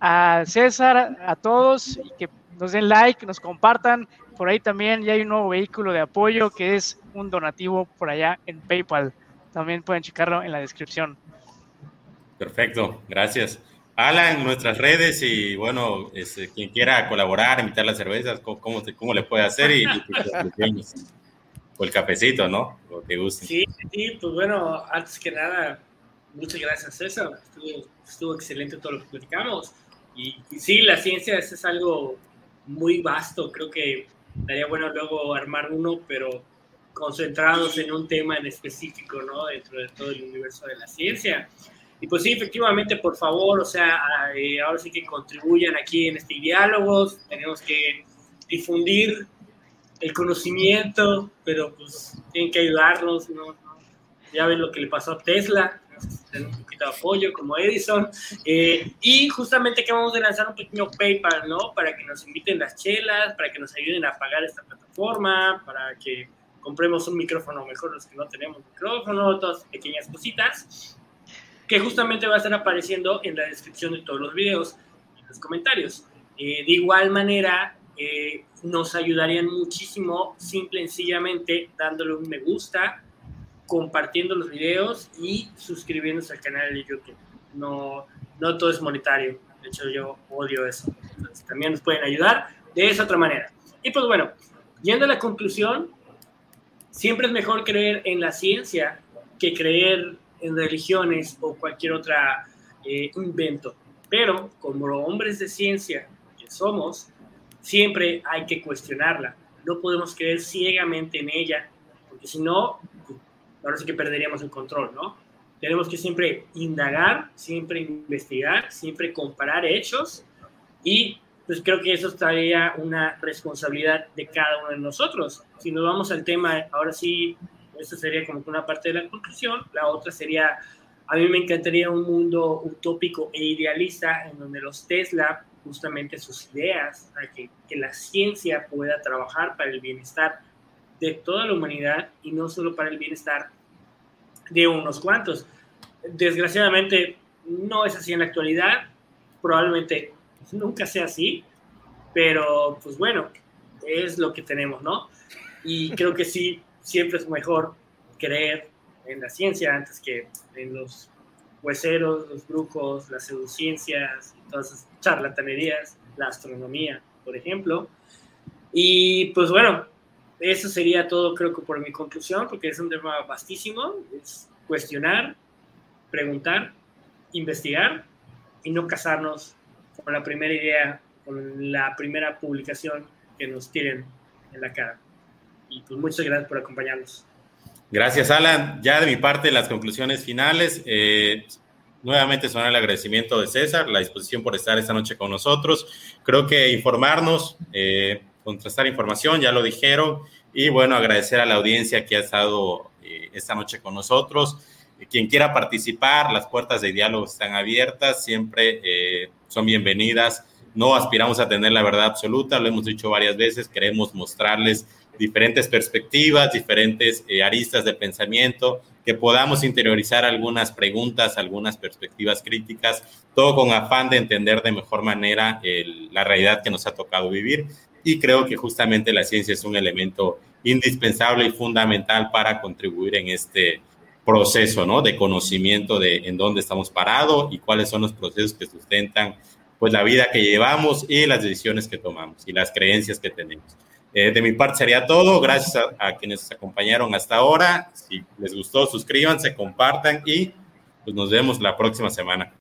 a César, a todos y que nos den like, nos compartan por ahí también ya hay un nuevo vehículo de apoyo que es un donativo por allá en PayPal. También pueden checarlo en la descripción. Perfecto, gracias. Alan, nuestras redes y bueno, este, quien quiera colaborar, invitar las cervezas, ¿cómo, cómo, le puede hacer? Y, (laughs) o el cafecito, ¿no? Lo que guste. Sí, sí, pues bueno, antes que nada, muchas gracias César, estuvo, estuvo excelente todo lo que platicamos. Y, y sí, la ciencia es algo muy vasto, creo que Daría bueno luego armar uno, pero concentrados en un tema en específico, ¿no? Dentro de todo el universo de la ciencia. Y pues sí, efectivamente, por favor, o sea, eh, ahora sí que contribuyan aquí en este diálogo, tenemos que difundir el conocimiento, pero pues tienen que ayudarnos, ¿no? Ya ven lo que le pasó a Tesla, un poquito de apoyo como Edison. Eh, y justamente que vamos a lanzar un pequeño PayPal, ¿no? Para que nos inviten las chelas, para que nos ayuden a pagar esta plataforma, para que compremos un micrófono mejor los que no tenemos micrófono, todas pequeñas cositas, que justamente va a estar apareciendo en la descripción de todos los videos, en los comentarios. Eh, de igual manera, nos ayudarían muchísimo, simple y sencillamente, dándole un me gusta, compartiendo los videos y suscribiéndose al canal de YouTube. No, no todo es monetario. De hecho, yo odio eso. también nos pueden ayudar de esa otra manera. Y pues bueno, yendo a la conclusión, siempre es mejor creer en la ciencia que creer en religiones o cualquier otra eh, invento. Pero como hombres de ciencia que somos, siempre hay que cuestionarla. No podemos creer ciegamente en ella, porque si no, ahora sí que perderíamos el control, ¿no? Tenemos que siempre indagar, siempre investigar, siempre comparar hechos y pues creo que eso estaría una responsabilidad de cada uno de nosotros. Si nos vamos al tema, ahora sí, eso sería como una parte de la conclusión, la otra sería, a mí me encantaría un mundo utópico e idealista en donde los Tesla, justamente sus ideas, que, que la ciencia pueda trabajar para el bienestar de toda la humanidad y no solo para el bienestar de unos cuantos. Desgraciadamente no es así en la actualidad, probablemente (laughs) nunca sea así, pero pues bueno, es lo que tenemos, ¿no? Y creo que sí, siempre es mejor creer en la ciencia antes que en los hueseros, los brujos, las pseudociencias, todas esas charlatanerías, la astronomía, por ejemplo. Y pues bueno, eso sería todo creo que por mi conclusión, porque es un tema vastísimo, es cuestionar, preguntar, investigar y no casarnos con la primera idea, con la primera publicación que nos tiren en la cara. Y pues muchas gracias por acompañarnos. Gracias, Alan. Ya de mi parte, las conclusiones finales. Eh, nuevamente son el agradecimiento de César, la disposición por estar esta noche con nosotros. Creo que informarnos, eh, contrastar información, ya lo dijeron. Y bueno, agradecer a la audiencia que ha estado eh, esta noche con nosotros. Quien quiera participar, las puertas de diálogo están abiertas, siempre eh, son bienvenidas. No aspiramos a tener la verdad absoluta, lo hemos dicho varias veces, queremos mostrarles diferentes perspectivas, diferentes eh, aristas de pensamiento, que podamos interiorizar algunas preguntas, algunas perspectivas críticas, todo con afán de entender de mejor manera la realidad que nos ha tocado vivir. Y creo que justamente la ciencia es un elemento indispensable y fundamental para contribuir en este proceso, ¿no? De conocimiento de en dónde estamos parados y cuáles son los procesos que sustentan, pues, la vida que llevamos y las decisiones que tomamos y las creencias que tenemos. Eh, de mi parte sería todo. Gracias a, quienes nos acompañaron hasta ahora. Si les gustó, suscríbanse, compartan y pues nos vemos la próxima semana.